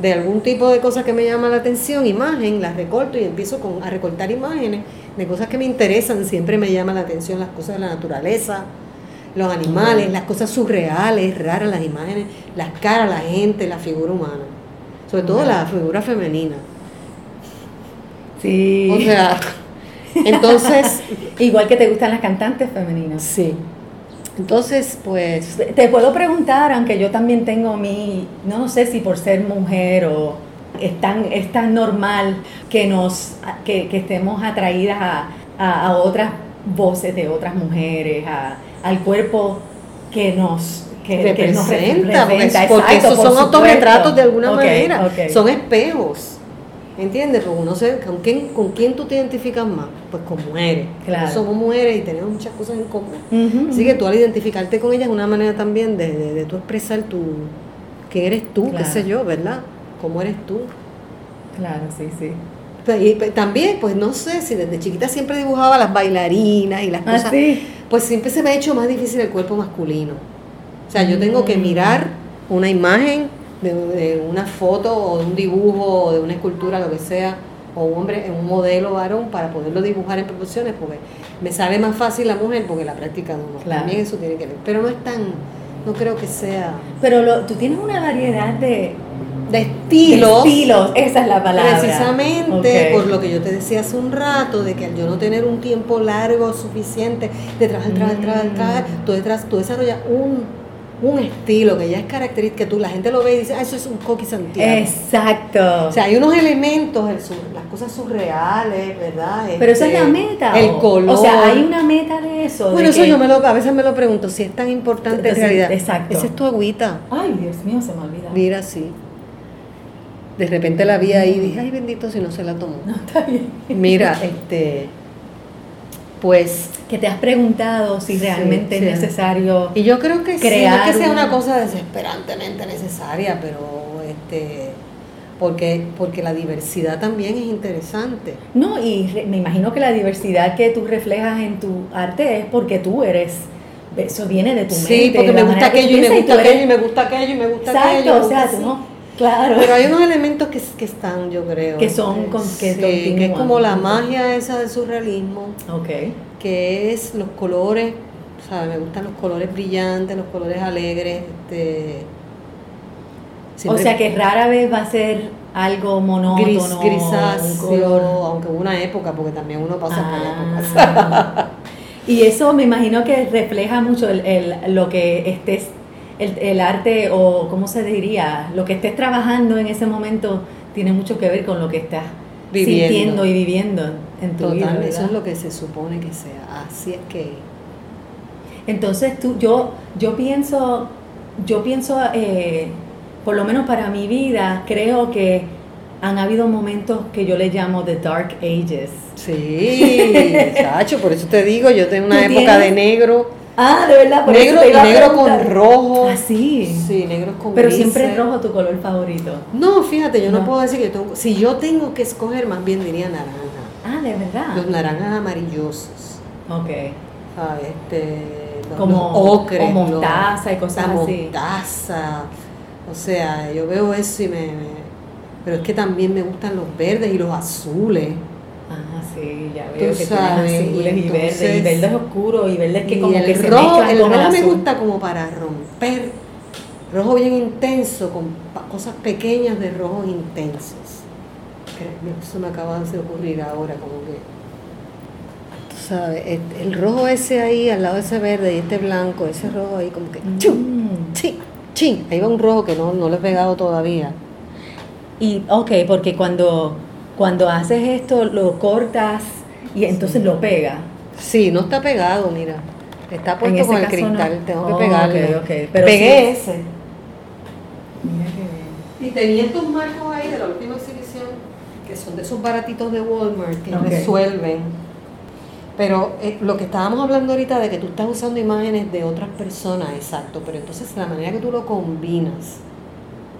de algún tipo de cosa que me llama la atención, imagen, la recorto y empiezo con, a recortar imágenes de cosas que me interesan, siempre me llama la atención las cosas de la naturaleza, los animales, las cosas surreales, raras, las imágenes, las caras, la gente, la figura humana, sobre todo la figura femenina. Sí. O sea, [LAUGHS] entonces... Igual que te gustan las cantantes femeninas. Sí. Entonces, pues... Te puedo preguntar, aunque yo también tengo mi, no sé si por ser mujer o es tan, es tan normal que, nos, que, estemos atraídas a, otras voces de otras mujeres, a, al cuerpo que nos que, representa, porque, esos son autorretratos de alguna manera, son espejos. ¿Entiendes? Porque uno sé con quién, con quién tú te identificas más, pues con mujeres. Claro. Somos mujeres y tenemos muchas cosas en común. Así que tú al identificarte con ellas es una manera también de, de, tú expresar tu quién eres tú, qué sé yo, ¿verdad? ¿Cómo eres tú? Claro, sí, sí. Y también, pues no sé, si desde chiquita siempre dibujaba las bailarinas y las ah, cosas, pues siempre se me ha hecho más difícil el cuerpo masculino. O sea, yo tengo que mm. mirar una imagen de, una foto o de un dibujo o de una escultura, lo que sea, o un hombre, un modelo varón para poderlo dibujar en proporciones, porque me sale más fácil la mujer porque la práctica no. También eso tiene que ver. Pero no es tan, no creo que sea. Pero lo, tú tienes una variedad de, de estilos. De estilos, esa es la palabra. Precisamente por lo que yo te decía hace un rato, de que al yo no tener un tiempo largo suficiente de trabajar, trabajar, trabajar, trabajar, tú, tú desarrollas un un estilo que ya es característico, que tú la gente lo ve y dice, ah, eso es un coqui Santiago. Exacto. O sea, hay unos elementos, las cosas surreales, ¿verdad? Pero esa es la este, meta. El color. O sea, hay una meta de eso. Bueno, eso yo me lo, a veces me lo pregunto, si es tan importante en realidad. Exacto. Esa es tu agüita. Ay, Dios mío, se me olvida. Mira, sí. De repente la vi ahí y dije, ay, bendito si no se la tomó. No, está bien. Mira, [LAUGHS] este pues que te has preguntado si realmente es necesario y yo creo que crear no que sea una cosa desesperantemente necesaria pero este porque porque la diversidad también es interesante. No y me imagino que la diversidad que tú reflejas en tu arte es porque tú eres eso viene de tu mente sí porque me gusta aquello y me gusta aquello y me gusta aquello y me gusta aquello o sea tú no Claro. Pero hay unos elementos que, que están, yo creo. Que son con, que, que es como la magia esa del surrealismo. Ok. Que es los colores, ¿sabes? Me gustan los colores brillantes, los colores alegres. Este, o sea que rara vez va a ser algo monótono. Gris, grisáceo, aunque hubo una época, porque también uno pasa por ah. épocas. y eso me imagino que refleja mucho el, el, lo que estés el, el, arte o, ¿cómo se diría? Lo que estés trabajando en ese momento tiene mucho que ver con lo que estás sintiendo y viviendo en tu vida. Eso es lo que se supone que sea. Así es que... Entonces tú, yo, yo pienso, yo pienso, eh, por lo menos para mi vida, creo que han habido momentos que yo le llamo The Dark Ages. Sí, Sacho, por eso te digo, yo tengo una época de negro Ah, de verdad, por negro, eso negro con rojo. Ah, sí. Sí, negro con Pero siempre es rojo tu color favorito. No, fíjate, yo no, puedo decir que tengo, si yo tengo que escoger, más bien diría naranja. Ah, de verdad. Los naranjas amarillosos. Ok. Ah, este, como ocre, como mostaza y cosas así. Mostaza. O sea, yo veo eso y me, pero es que también me gustan los verdes y los azules. Ah, sí, ya veo que sabes, azules y, verdes, y verdes oscuros y verdes que como que se rojo, el rojo me gusta como para romper, rojo bien intenso, con cosas pequeñas de rojos intensos. Eso me acaba de ocurrir ahora, como que, tú sabes, el rojo ese ahí al lado de ese verde y este blanco, ese rojo ahí como que, mm. chum, ching, ching, ahí va un rojo que no, no le he pegado todavía. Y, ok, porque cuando cuando haces esto, lo cortas y entonces lo pega. Sí, no está pegado, mira. Está puesto con el cristal, tengo que oh, pegarle. Okay, Pero Pegué ese. Mira qué bien. Y tenía estos marcos ahí de la última exhibición, que son de esos baratitos de Walmart que resuelven. Pero eh, lo que estábamos hablando ahorita de que tú estás usando imágenes de otras personas, exacto, pero entonces la manera que tú lo combinas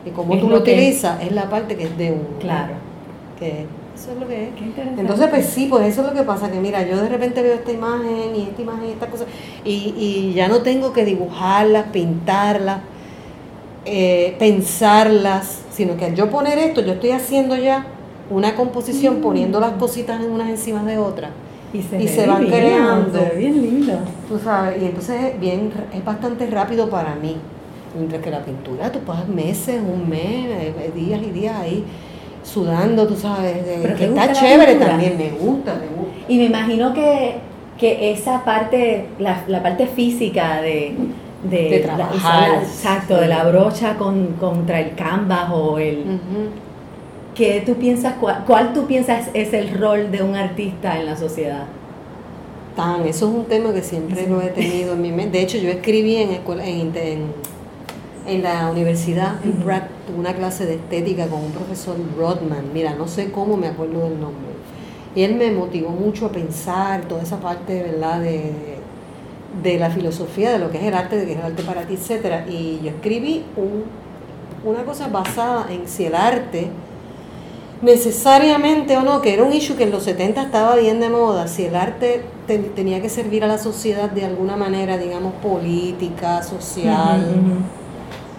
y cómo tú lo, utilizas es la parte que es de uno. Claro eso es lo que es. Entonces, pues sí, pues eso es lo que pasa, que mira, yo de repente veo esta imagen y esta imagen y esta cosa, y, y ya no tengo que dibujarlas, pintarlas, eh, pensarlas, sino que al yo poner esto, yo estoy haciendo ya una composición, mm. poniendo las cositas en unas encima de otras. Y se, van creando. bien lindo. Tú sabes, y entonces bien, es bastante rápido para mí. Mientras que la pintura, tú pasas meses, un mes, eh, días y días ahí sudando, tú sabes, de, que está chévere también, me gusta, me gusta. Y me imagino que, que esa parte, la, la parte física de, de, trabajar, exacto, de la brocha con, contra el canvas o el... ¿Qué tú piensas, cuál, tú piensas es el rol de un artista en la sociedad? Tan, eso es un tema que siempre lo he tenido en mi mente. De hecho, yo escribí en, escuela, en, en en la universidad, en Pratt, tuve una clase de estética con un profesor Rodman, mira, no sé cómo me acuerdo del nombre. Y él me motivó mucho a pensar toda esa parte, ¿verdad?, de, de la filosofía, de lo que es el arte, de qué es el arte para ti, etc. Y yo escribí un, una cosa basada en si el arte necesariamente o no, que era un issue que en los 70 estaba bien de moda, si el arte tenía que servir a la sociedad de alguna manera, digamos, política, social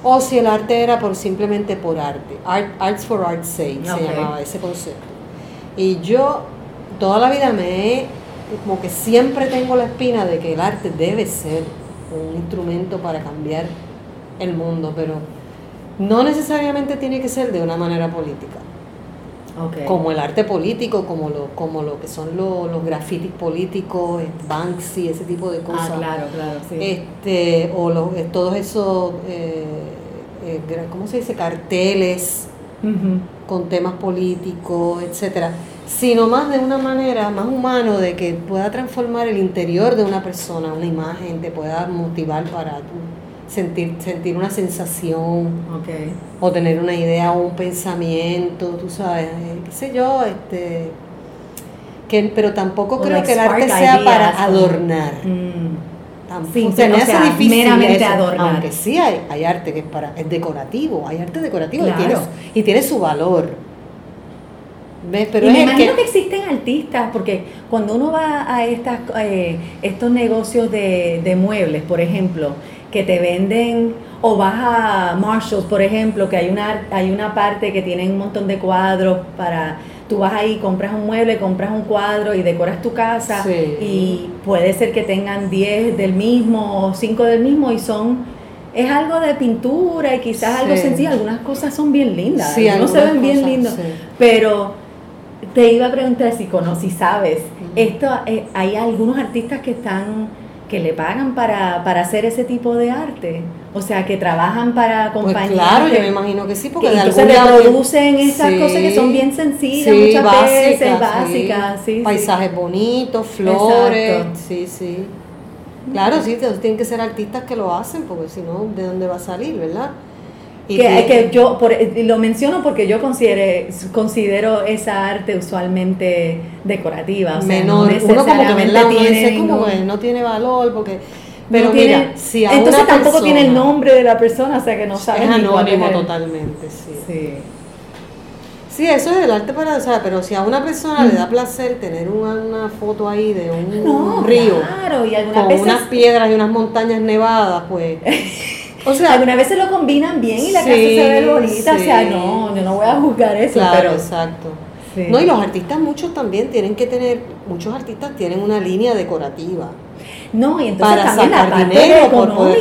o si el arte era por simplemente por arte. Art, arts for art's sake se llamaba ese concepto. Y yo toda la vida me he, como que siempre tengo la espina de que el arte debe ser un instrumento para cambiar el mundo, pero no necesariamente tiene que ser de una manera política. Como el arte político, como lo, como lo que son los, los grafitis políticos, Banksy, ese tipo de ah, cosas. Ah, claro, claro, sí. Este, o los, eh, todos esos, eh, eh, ¿cómo se dice? Carteles con temas políticos, etcétera. Sino más de una manera más humano de que pueda transformar el interior de una persona, una imagen, te pueda motivar para sentir, sentir una sensación o tener una idea o un pensamiento, tú sabes, eh, qué sé yo, este que, pero tampoco creo que el arte sea para adornar. Mm. Sí, o sea, difícil meramente adornar. Aunque sí hay, hay arte que es para es decorativo, hay arte decorativo y, tiene, y tiene su valor. ¿Ves? Pero y me imagino que... existen artistas, porque cuando uno va a estas, eh, estos negocios de, de muebles, por ejemplo, que te venden o vas a Marshalls, por ejemplo, que hay una, hay una parte que tiene un montón de cuadros para... Tú vas ahí, compras un mueble, compras un cuadro y decoras tu casa y puede ser que tengan 10 del mismo o 5 del mismo y son es algo de pintura y quizás algo sencillo. Algunas cosas son bien lindas, sí, no se ven bien lindos, pero te iba a preguntar si conoces, si sabes, esto eh, hay algunos artistas que están que le pagan para, para hacer ese tipo de arte. O sea, que trabajan para pues compañías. claro, yo me imagino que sí, porque que entonces reproducen esas cosas que son bien sencillas, muchas veces, básicas. Sí, Paisajes bonitos, flores. Sí, sí. Claro, sí, tienen que ser artistas que lo hacen, porque si no, ¿de dónde va a salir, verdad? Que, que, yo por, lo menciono porque yo considere, considero esa arte usualmente decorativa. O sea, Menor, no uno como que tiene como que no tiene valor porque pero mira, si a entonces tampoco tiene el nombre de la persona, o sea que no sabes es anónimo totalmente, sí. sí. Sí, eso es el arte para, o sea, pero si a una persona le da placer tener una, una foto ahí de un, río claro, y con unas piedras y unas montañas nevadas, pues [LAUGHS] O sea, algunas veces lo combinan bien y la casa se ve bonita, o sea, no, yo no voy a juzgar eso, claro, pero exacto. No, y los artistas muchos también tienen que tener, muchos artistas tienen una línea decorativa. No, y entonces para sacar dinero,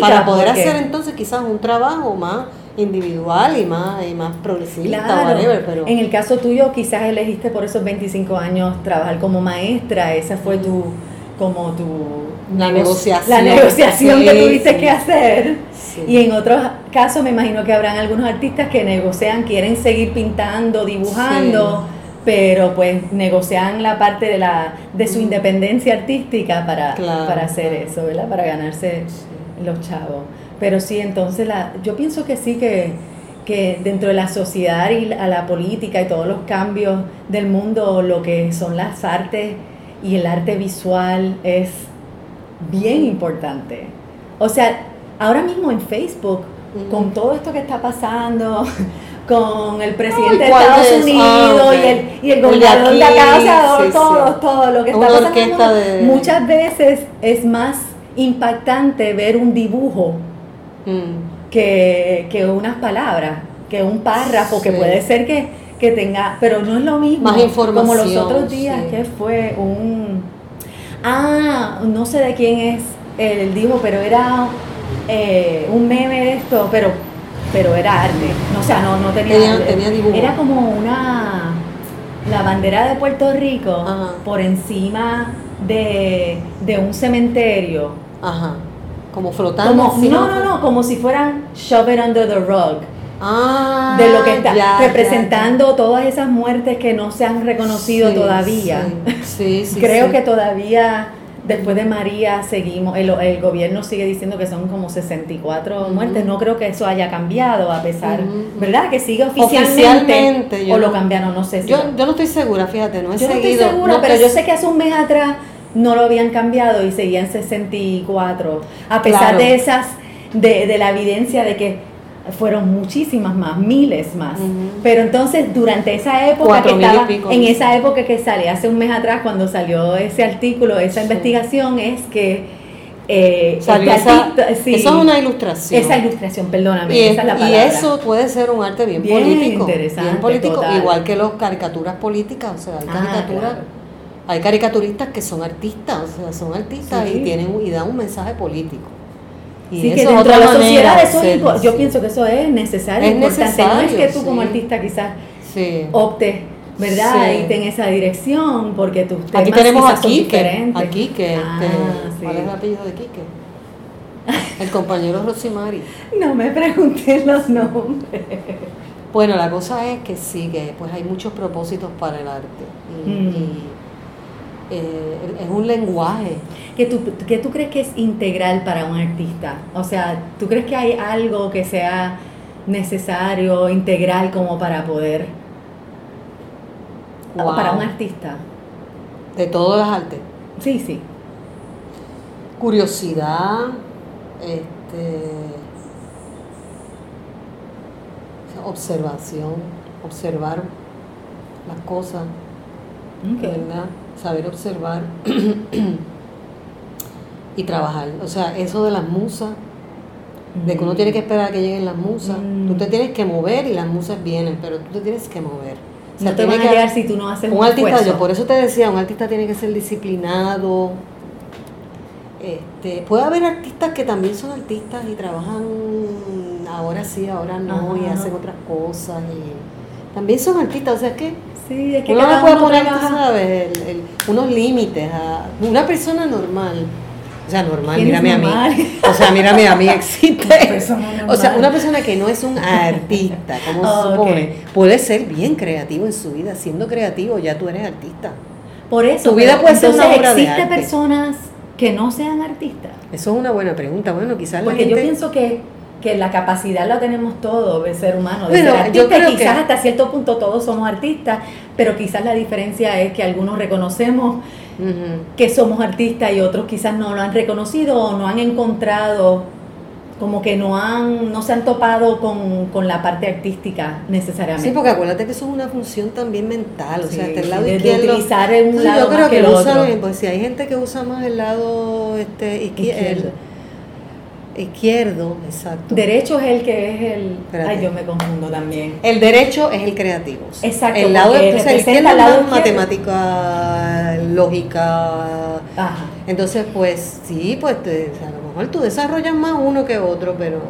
para poder hacer entonces quizás un trabajo más individual y más, y más progresista claro. pero... En el caso tuyo quizás elegiste por esos 25 años trabajar como maestra, esa fue tu como tu la negociación, la negociación que tuviste que hacer. Y en otros casos me imagino que habrán algunos artistas que negocian, quieren seguir pintando, dibujando, pero pues negocian la parte de la de su independencia artística para, para hacer eso, ¿verdad? Para ganarse los chavos. Pero sí, entonces la, yo pienso que sí que, que dentro de la sociedad y la, la política y todos los cambios del mundo, lo que son las artes y el arte visual es bien importante. O sea, ahora mismo en Facebook, con todo esto que está pasando, [LAUGHS] con el presidente de Estados Unidos y, el, y el gobernador de acá, o sea, todo, todo lo que está pasando, muchas veces es más impactante ver un dibujo mm. que, que, unas palabras, que un párrafo, que puede ser que que tenga, pero no es lo mismo. Más información. Como los otros días que fue un... Ah, no sé de quién es el dijo, pero era eh, un meme de esto, pero pero era arte. No, o sea, no, no tenía, tenía, dibujo. Era como una la bandera de Puerto Rico por encima de, de, un cementerio. Ajá. Como flotando. Como, no, no, no, como si fueran shove it under the rug. Ah, de lo que está representando todas esas muertes que no se han reconocido todavía. Sí, sí, Creo que todavía después de María seguimos, el, el, gobierno sigue diciendo que son como 64 muertes, no creo que eso haya cambiado a pesar, ¿verdad? Que sigue oficialmente, o lo cambiaron, no sé. Si yo, yo no estoy segura, fíjate, no he yo seguido. no estoy segura, pero yo sé que hace un mes atrás no lo habían cambiado y seguían 64, a pesar de esas, de, de la evidencia de que fueron muchísimas más, miles más. Pero entonces durante esa época que estaba, en esa época que sale, hace un mes atrás cuando salió ese artículo, esa investigación, es que Eh, esa, sí, eso es una ilustración. Esa ilustración, perdóname. Y, esa es la y eso puede ser un arte bien, bien político. Bien político, igual que las caricaturas políticas. O sea, hay Ah, caricaturas. claro. Hay caricaturistas que son artistas, o sea, son artistas Sí. y tienen y dan un mensaje político. Y Sí, que dentro de la sociedad eso es yo pienso que eso es necesario, Es importante. no es necesario, que tú como artista quizás Sí. optes, ¿verdad? Sí. Y en esa dirección, porque tus temas Aquí tenemos a Quique, a Quique, Ah, este, sí. ¿cuál es el apellido de Quique? El compañero Rosimari. [LAUGHS] No me pregunté los nombres. Bueno, la cosa es que sí, que pues hay muchos propósitos para el arte. Y, Mm. y, eh, es un lenguaje. ¿Qué tú, ¿Qué tú crees que es integral para un artista? O sea, ¿tú crees que hay algo que sea necesario, integral como para poder, o para un artista? De todas las artes. Sí, sí. Curiosidad, este, observación, observar las cosas. ¿verdad? Saber observar [CLEARS THROAT] y trabajar. O sea, eso de las musas, de que uno tiene que esperar a que lleguen las musas. Mm. Tú te tienes que mover y las musas vienen, pero tú te tienes que mover. O sea, No te tiene van a que- llegar si tú no haces un, un artista, esfuerzo. yo por eso te decía, un artista tiene que ser disciplinado. Este, puede haber artistas que también son artistas y trabajan ahora sí, ahora no, y hacen otras cosas. Y también son artistas, o sea, que Sí, es que uno no puede uno poner, tú sabes, el- el- unos límites a una persona normal. O sea, normal, ¿Quién es mírame a normal? mí. O sea, mírame a mí, [LAUGHS] existe. O sea, una persona que no es un artista, como se supone, puede ser bien creativo en su vida. Siendo creativo, ya tú eres artista. Por eso, Tu vida puede ser una obra de ¿existe arte. personas que no sean artistas? Eso es una buena pregunta. Bueno, quizás la Porque yo gente- pienso que, que la capacidad la tenemos todos de ser humano, de Bueno, ser artista, creo quizás que- hasta cierto punto todos somos artistas, pero quizás la diferencia es que algunos reconocemos que somos artistas y otros quizás no lo han reconocido o no han encontrado, como que no han, no se han topado con, con la parte artística necesariamente. Sí, porque acuérdate que eso es una función también mental, o sea, hasta el lado de- izquierdo. utilizar un lado yo creo más que, que el lo otro. usan, pues si hay gente que usa más el lado este izquier- Izquierdo. Izquierdo, exacto. Derecho es el que es el... Espérate. Ay, yo me confundo también. El derecho es el creativo. Exacto, El lado sea, el izquierdo lado es izquierdo. matemática, lógica. Ajá. Entonces, pues sí, pues te- a lo mejor tú desarrollas más uno que otro, pero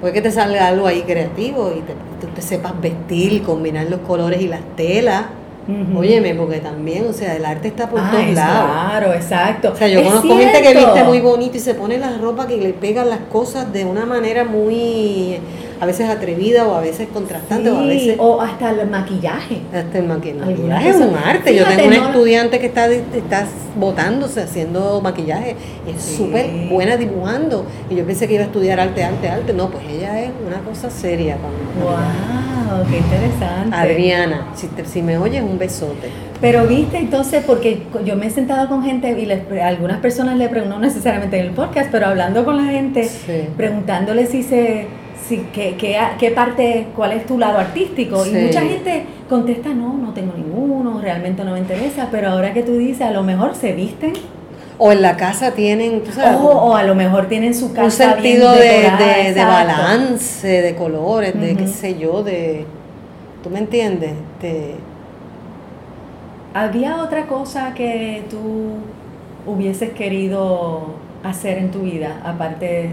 puede que te salga algo ahí creativo y te, tú te sepas vestir, combinar los colores y las telas. Ujú. Óyeme, porque también, o sea, el arte está por Ah, todos lados. Claro, exacto. O sea, yo Es conozco gente que viste muy bonito y se pone la ropa que le pegan las cosas de una manera muy, a veces atrevida o a veces contrastante o a veces o hasta el maquillaje. hasta el maqui- Algunas maquillaje es un arte. Yo tengo no- estudiante que está, está botándose haciendo maquillaje y es Sí. súper buena dibujando. Y yo pensé que iba a estudiar arte, arte, arte. No, pues ella es una cosa seria. el maquillaje. Wow, qué interesante. Adriana, si, te- si me oyes, un besote. Pero viste, entonces, porque yo me he sentado con gente y les, algunas personas le preguntan, no necesariamente en el podcast, pero hablando con la gente, Sí. preguntándole si se, si, qué, qué, qué parte, cuál es tu lado artístico. Sí. Y mucha gente contesta, no, no tengo ninguno, realmente no me interesa, pero ahora que tú dices, a lo mejor se visten, O en la casa tienen, tú sabes, o, o a lo mejor tienen su casa un sentido bien de, decorada, de- balance, de colores, de qué sé yo, de... ¿Tú me entiendes? De, ¿Había otra cosa que tú hubieses querido hacer en tu vida, aparte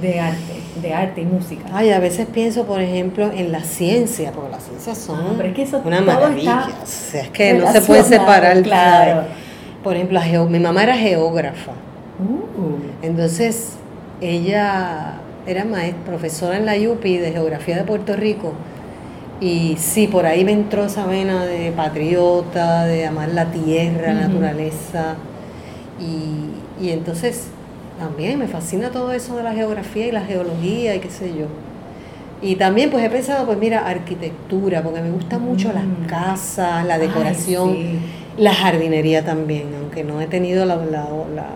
de arte, de arte y música? Ay, a veces pienso, por ejemplo, en la ciencia, porque las ciencias son Ah, pero es que eso una maravilla. O sea, es que no se puede separar. claro. Por ejemplo, mi mamá era geógrafa. Uh, Entonces, ella era maestra, profesora en la UPI de Geografía de Puerto Rico. Y sí, por ahí me entró esa vena de patriota, de amar la tierra, la naturaleza. Y, y entonces también me fascina todo eso de la geografía y la geología y qué sé yo. Y también pues he pensado, pues mira, arquitectura, porque me gusta mucho Mm. las casas, la ay, decoración. sí. La jardinería también, aunque no he tenido la, la, la-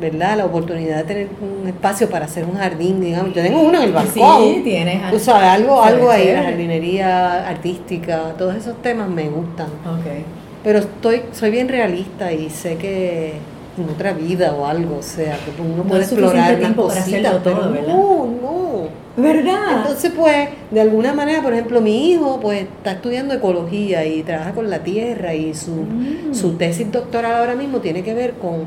¿verdad? la oportunidad de tener un espacio para hacer un jardín, digamos. Yo tengo uno en el balcón. Sí, tienes. Tú sabes, algo, algo ahí, la jardinería artística, todos esos temas me gustan. Pero estoy, soy bien realista y sé que en otra vida o algo, o sea, que uno puede explorar una cosita, todo, ¿verdad? no, no. ¿Verdad? Entonces, pues, de alguna manera, por ejemplo, mi hijo, pues, está estudiando ecología y trabaja con la tierra y su, mm. su tesis doctoral ahora mismo tiene que ver con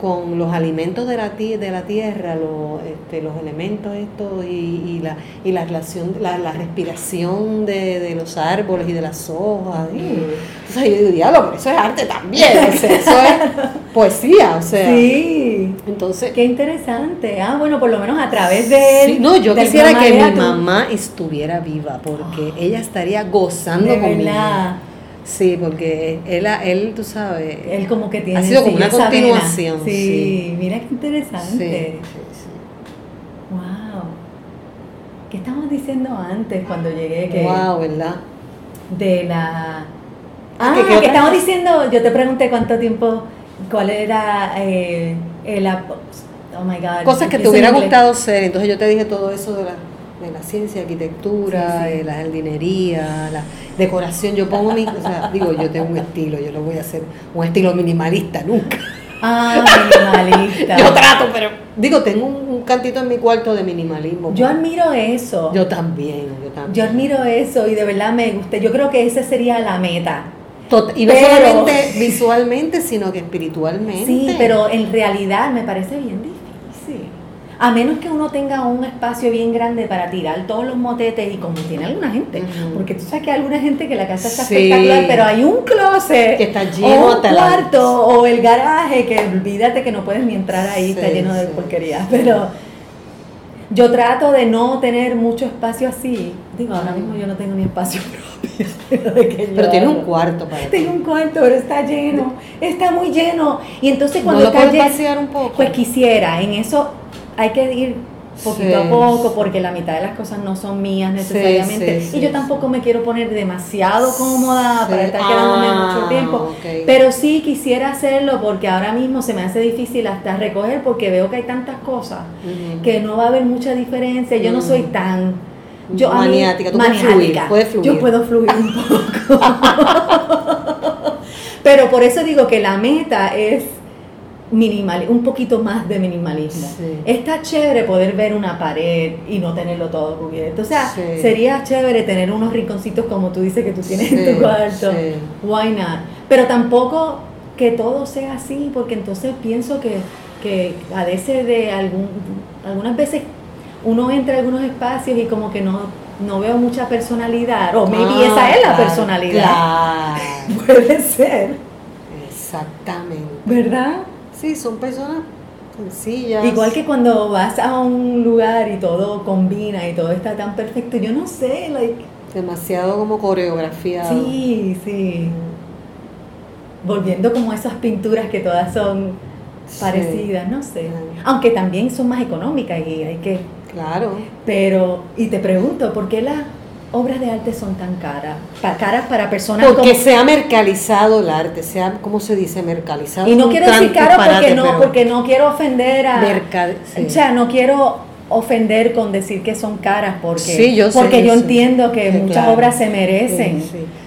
con los alimentos de la, de la tierra, los, este, los elementos estos y, y, la, y la relación, la, la respiración de, de, los árboles y de las hojas. Mm. yo digo, diálogo, eso es arte también, eso es [LAUGHS] poesía, o sea. Sí. Entonces. Qué interesante. Ah, bueno, por lo menos a través de él. no, yo quisiera que mi mamá estuviera viva, porque ella estaría gozando conmigo. Sí, porque él, él, tú sabes, él como que tiene ha sido como una continuación. Sí, mira qué interesante. Wow. ¿Qué estábamos diciendo antes cuando llegué? Que wow, ¿verdad? De la... Ah, ¿Qué, que estamos diciendo, yo te pregunté cuánto tiempo, cuál era eh, el... Oh my God. Cosas que te hubiera gustado ser, entonces yo te dije todo eso de la de la ciencia, arquitectura, de la jardinería, la decoración. Yo pongo mi, o sea, digo, yo tengo un estilo, yo lo voy a hacer un estilo minimalista nunca. Ah, [LAUGHS] minimalista. yo trato, pero digo, tengo un, cantito en mi cuarto de minimalismo. Yo admiro eso. Yo también, yo también. Yo admiro eso y de verdad me gusta. Yo creo que esa sería la meta. y no solamente visualmente, sino que espiritualmente. Sí, pero en realidad me parece bien. A menos que uno tenga un espacio bien grande para tirar todos los motetes y como tiene alguna gente. Porque tú sabes que hay alguna gente que la casa está espectacular, pero hay un closet que está lleno o un cuarto o el garaje que olvídate que no puedes ni entrar ahí, está lleno de porquería. [LAUGHS] Pero yo trato de no tener mucho espacio así. Digo, ahora mismo yo no tengo ni espacio [LAUGHS] propio. Pero, tienes un cuarto para Tengo un cuarto, pero está lleno, está muy lleno. Y entonces cuando ¿No lo está lleno, un poco? pues quisiera, en eso hay que ir poquito a poco porque la mitad de las cosas no son mías necesariamente. y yo tampoco me quiero poner demasiado cómoda para estar quedándome ah, mucho tiempo. pero sí quisiera hacerlo porque ahora mismo se me hace difícil hasta recoger porque veo que hay tantas cosas que no va a haber mucha diferencia. Yo no soy tan yo, maniática, tú puedes fluir. yo puedo fluir un poco. [LAUGHS] Pero por eso digo que la meta es minimal, un poquito más de minimalismo. Está chévere poder ver una pared y no tenerlo todo cubierto. O sea, sería chévere tener unos rinconcitos como tú dices que tú tienes en tu cuarto. Why not? Pero tampoco que todo sea así, porque entonces pienso que, que a veces de algún, algunas veces uno entra a algunos espacios y como que no, no veo mucha personalidad, o maybe ah, esa es la personalidad. [LAUGHS] Puede ser. Exactamente. ¿Verdad? Sí, son personas sencillas. Igual que cuando vas a un lugar y todo combina y todo está tan perfecto, yo no sé, like... Demasiado como coreografía. Sí, sí. Volviendo como a esas pinturas que todas son parecidas, no sé. Aunque también son más económicas y hay que... Claro. Pero, y te pregunto, ¿por qué la obras de arte son tan caras? caras para personas Porque se ha mercalizado el arte, se ha, ¿cómo se dice? Mercalizado. Y no quiero decir caro porque no, porque no quiero ofender a... O sea, no quiero ofender con decir que son caras porque, yo porque yo entiendo que muchas obras se merecen.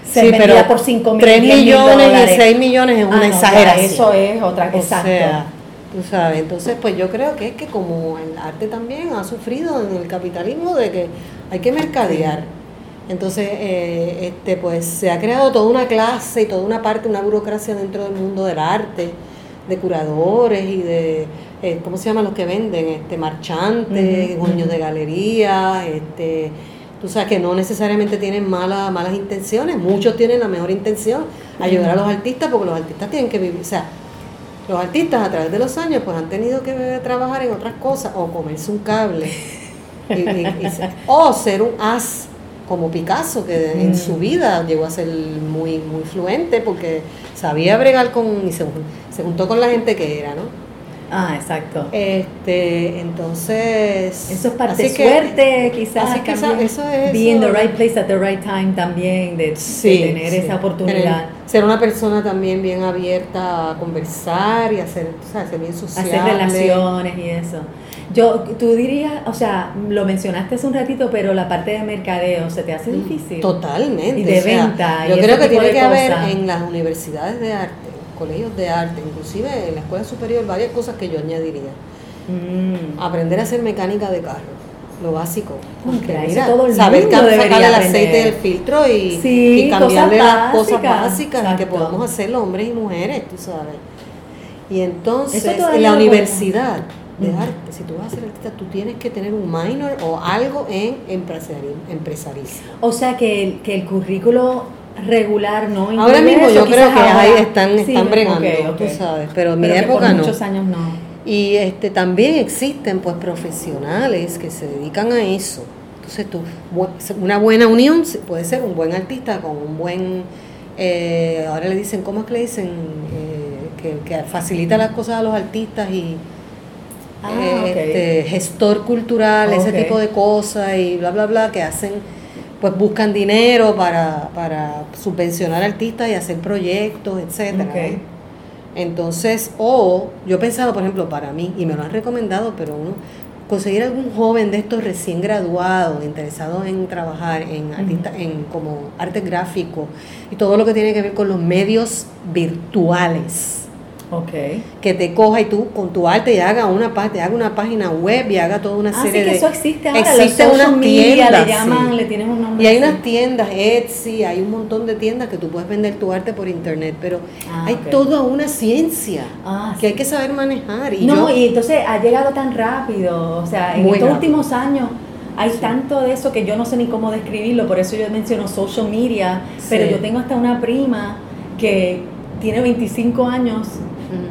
Se vendía por 5 mil 3 millones y 6 millones es una ah, exageración. eso es otra cosa. Exacto. tú sabes, entonces pues yo creo que es que como el arte también ha sufrido en el capitalismo de que hay que mercadear. Entonces, eh, este, pues se ha creado toda una clase y toda una parte, una burocracia dentro del mundo del arte, de curadores y de, eh, ¿cómo se llaman los que venden? Este, marchantes, dueños de galerías, este, tú sabes que no necesariamente tienen malas malas intenciones, muchos tienen la mejor intención, ayudar a los artistas, porque los artistas tienen que vivir, o sea, los artistas a través de los años pues han tenido que trabajar en otras cosas, o comerse un cable, [LAUGHS] o ser un as como Picasso, que en mm. su vida llegó a ser muy, muy fluente porque sabía bregar con y se, juntó con la gente que era, ¿no? Ah, exacto. Este, entonces. Eso es parte de suerte, quizás. Así que eso es. Be in the right place at the right time también, de, tener esa oportunidad. ser una persona también bien abierta a conversar y hacer, o sea, ser bien social. Hacer relaciones y eso. Yo, tú dirías, o sea, lo mencionaste hace un ratito, pero la parte de mercadeo, ¿se te hace mm, difícil? Totalmente. Y de venta. Yo creo que tiene que haber en las universidades de arte colegios de arte, inclusive en la escuela superior, varias cosas que yo añadiría. Mm. Aprender a hacer mecánica de carro, lo básico. saber sacar el aceite del filtro y, cambiarle las cosas básicas que podamos hacer hombres y mujeres, tú sabes. Y entonces, en la universidad de arte, si tú vas a ser artista, tú tienes que tener un minor o algo en empresarismo. O sea que el, que el currículo regular no Ahora mismo yo creo que ahí están, están bregando, tú sabes, pero en mi época no. muchos años no. Y este también existen pues profesionales que se dedican a eso. Entonces tú, una buena unión puede ser un buen artista con un buen, eh, ahora le dicen, ¿cómo es que le dicen? Eh, que, facilita las cosas a los artistas y ah, este, gestor cultural, ese tipo de cosas y bla, bla, bla, que hacen pues buscan dinero para, para subvencionar artistas y hacer proyectos, etcétera. Entonces, o yo he pensado, por ejemplo, para mí, y me lo han recomendado, pero uno, conseguir algún joven de estos recién graduados, interesados en trabajar en, artista, en como arte gráfico y todo lo que tiene que ver con los medios virtuales Okay. Que te coja y tú con tu arte y haga una, haga una página web y haga toda una ah, serie sí, que eso existe ahora. Existe unas tiendas. Le llaman, le tienen un nombre. Y hay unas tiendas, Etsy, hay un montón de tiendas que tú puedes vender tu arte por internet, pero ah, hay toda una ciencia ah, que hay que saber manejar. Y no, y entonces ha llegado tan rápido, o sea, en estos últimos años hay tanto de eso que yo no sé ni cómo describirlo, por eso yo menciono social media, pero yo tengo hasta una prima que tiene 25 años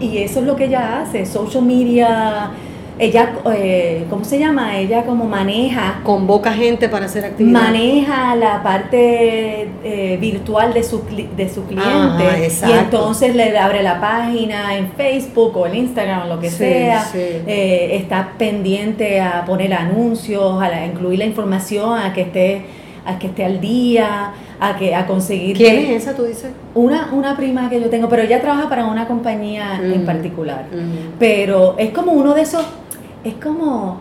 y eso es lo que ella hace, social media, ella, eh, ¿cómo se llama? Ella como maneja. Convoca gente para hacer actividades. Maneja la parte eh, virtual de su, de su cliente. y entonces le abre la página en Facebook o en Instagram o lo que sea. Eh, está pendiente a poner anuncios, a, incluir la información, a que esté, a que esté al día a, que, a conseguir... ¿Quién es esa, tú dices? Una, una prima que yo tengo, pero ella trabaja para una compañía en particular. Pero es como uno de esos, es como,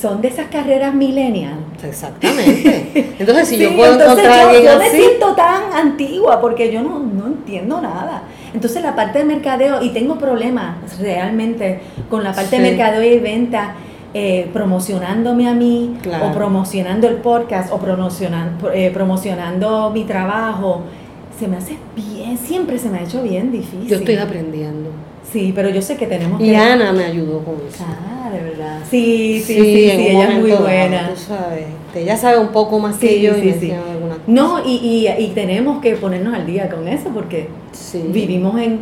son de esas carreras millennial. Exactamente. [LAUGHS] Entonces, si yo puedo encontrar yo, yo me siento tan antigua porque yo no, no entiendo nada. Entonces, la parte de mercadeo, y tengo problemas realmente con la parte de mercadeo y venta eh, promocionándome a mí o promocionando el podcast o promocionando, eh, promocionando mi trabajo, se me hace bien, siempre se me ha hecho bien difícil. Yo estoy aprendiendo. Sí, pero yo sé que tenemos y Ana me ayudó con eso. Ah, de verdad. Sí, sí, sí, ella es muy buena. Tú sabes, ella sabe un poco más que yo y sí. No, y, y, y, tenemos que ponernos al día con eso porque vivimos en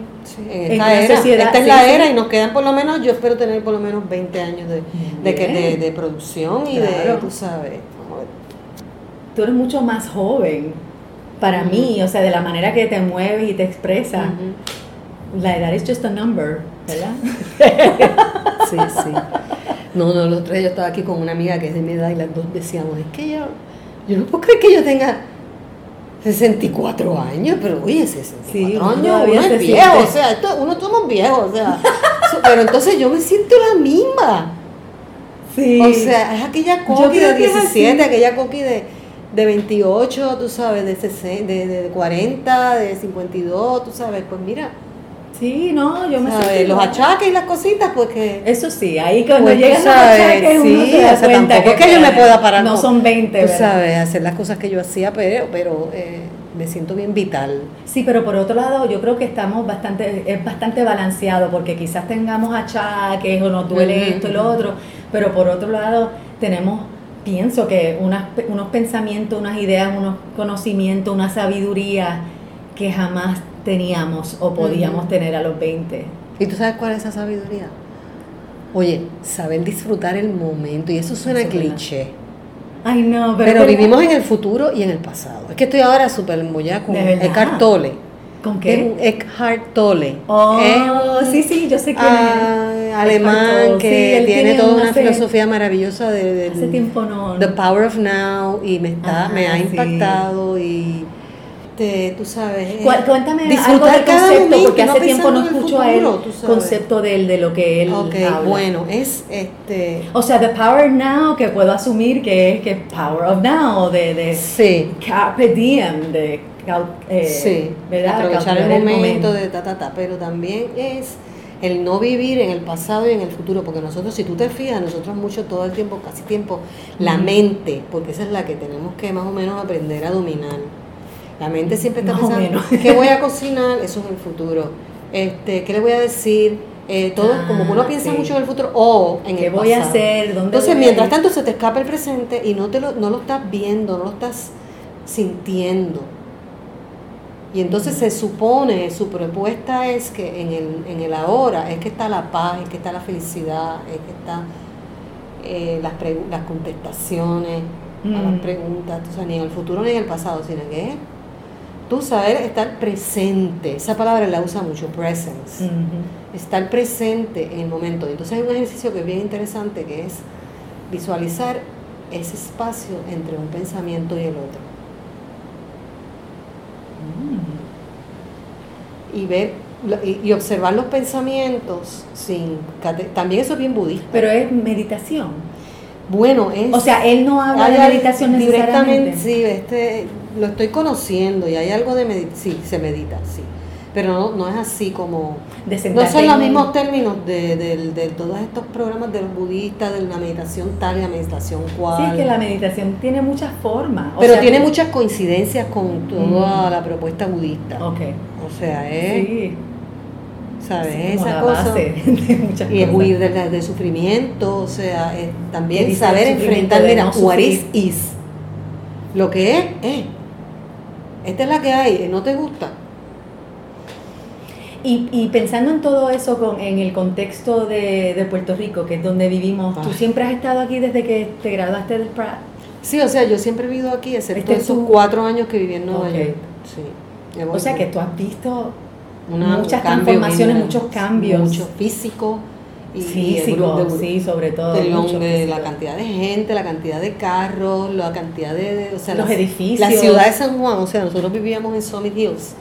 en esta era. esta es la era y nos quedan por lo menos, yo espero tener por lo menos 20 años de, de, de, producción y de, tú sabes. Tú eres mucho más joven para mí, o sea, de la manera que te mueves y te expresas. La edad es just a number, ¿verdad? [LAUGHS] sí, sí. No, no, los tres yo estaba aquí con una amiga que es de mi edad y las dos decíamos, es que yo, yo no puedo creer que yo tenga 64 años, pero oye, 64 sí, años, uno es viejo, o sea, esto, uno somos viejos, o sea, [LAUGHS] pero entonces yo me siento la misma. Sí. O sea, es aquella coqui de 17, aquella coqui de, de 28, tú sabes, de, 60, de, de 40, de 52, tú sabes, pues mira, Sí, no, yo me siento Los achaques y las cositas, pues que... Eso sí, ahí cuando pues llegan los achaques sí, uno se da cuenta que, que yo me pueda parar. No son 20, Tú sabes, hacer las cosas que yo hacía, pero, pero eh, me siento bien vital. Sí, pero por otro lado, yo creo que estamos bastante, es bastante balanceado, porque quizás tengamos achaques o nos duele esto y lo otro, pero por otro lado tenemos pienso que unas, unos pensamientos, unas ideas, unos conocimientos, una sabiduría que jamás teníamos o podíamos tener a los 20. ¿Y tú sabes cuál es esa sabiduría? Oye, saber disfrutar el momento, y eso suena cliché. Ay, no, pero, pero vivimos en el futuro y en el pasado. Es que estoy ahora súper embollada con Eckhart Tolle. ¿Con qué? Eckhart Tolle. Oh, sí, sí, yo sé que ah, alemán que tiene, toda una filosofía maravillosa de, hace tiempo no, The Power of Now y me está me ha impactado y este, tú sabes. Eh, cuéntame algo del concepto, porque hace tiempo no escucho a él concepto de, él, de lo que él habla. bueno, es este... O sea, the power now, que puedo asumir que es que power of now, de, de sí. carpe diem, de eh, sí, aprovechar el momento, de ta, ta, ta, pero también es el no vivir en el pasado y en el futuro, porque nosotros, si tú te fijas, nosotros mucho todo el tiempo, casi tiempo, la mente, porque esa es la que tenemos que más o menos aprender a dominar. La mente siempre está pensando, [LAUGHS] ¿qué voy a cocinar? Eso es el futuro. Este, ¿Qué le voy a decir? Eh, todo, como uno ah, piensa mucho en el futuro o en ¿Qué el voy a hacer? ¿Dónde Entonces, mientras tanto, se te escapa el presente y no, te lo, no lo estás viendo, no lo estás sintiendo. Y entonces se supone, su propuesta es que en el, en el ahora es que está la paz, es que está la felicidad, es que están eh, las, las contestaciones a las mm. preguntas, o sea, ni en el futuro ni en el pasado, sino que tú saber estar presente, esa palabra la usa mucho, presence, estar presente en el momento. Entonces hay un ejercicio que es bien interesante que es visualizar ese espacio entre un pensamiento y el otro. Mm. Y ver y, observar los pensamientos sin también eso es bien budista. Pero es meditación. Bueno, es O sea, él no habla de meditación directamente. Sí, este lo estoy conociendo y hay algo de meditación, sí, se medita, sí. Pero no, no es así como... no son los mismos términos de, de, todos estos programas de los budistas, de la meditación tal y la meditación cual. Sí, que la meditación tiene muchas formas. pero tiene muchas coincidencias con toda la propuesta budista. Ok. O sea, es... Sí. ¿sabes? Esa cosa. y es huir del, sufrimiento, o sea, es también saber enfrentar, mira, what is, is. Lo que es, es esta es la que hay, ¿no te gusta? Y, pensando en todo eso con, en el contexto de, Puerto Rico, que es donde vivimos, ¿tú siempre has estado aquí desde que te graduaste del Pratt? Sí, o sea, yo siempre he vivido aquí, excepto este esos cuatro años que viví en Nueva York. Sí. O sea, que tú has visto muchas transformaciones, muchos cambios. Mucho físico, físico, sí, sobre todo. De, la cantidad de gente, la cantidad de carros, la cantidad de, o sea, los edificios. La ciudad de San Juan, o sea, nosotros vivíamos en Summit Hills.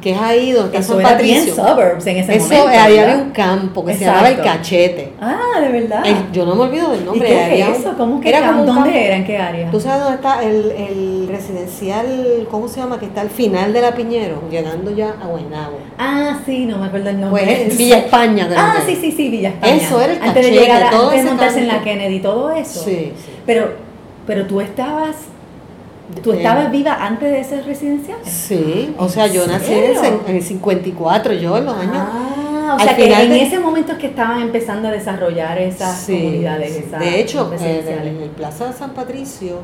Que es ahí donde está San Patricio. suburbs en ese Eso, momento. ahí había un campo que se llamaba El Cachete. Ah, de verdad. yo no me olvido del nombre. ¿Y qué es eso? ¿Cómo que era ¿Dónde era? ¿En qué área? ¿Tú sabes dónde está el, el residencial, cómo se llama? Que está al final de la Piñero, llegando ya a Guaynabo. Ah, sí, no me acuerdo el nombre. Pues Villa España. Ah, sí, sí, sí, Villa España. Eso era el Antes de llegar, a, antes de montarse en la Kennedy, todo eso. Sí, sí. Pero, pero tú estabas ¿Tú estabas viva antes de ser residencial? Sí, o sea, yo nací en el 54, yo en los años... Ah, o sea, que en ese momento es que estaban empezando a desarrollar esas comunidades, esas De hecho, en el, Plaza San Patricio,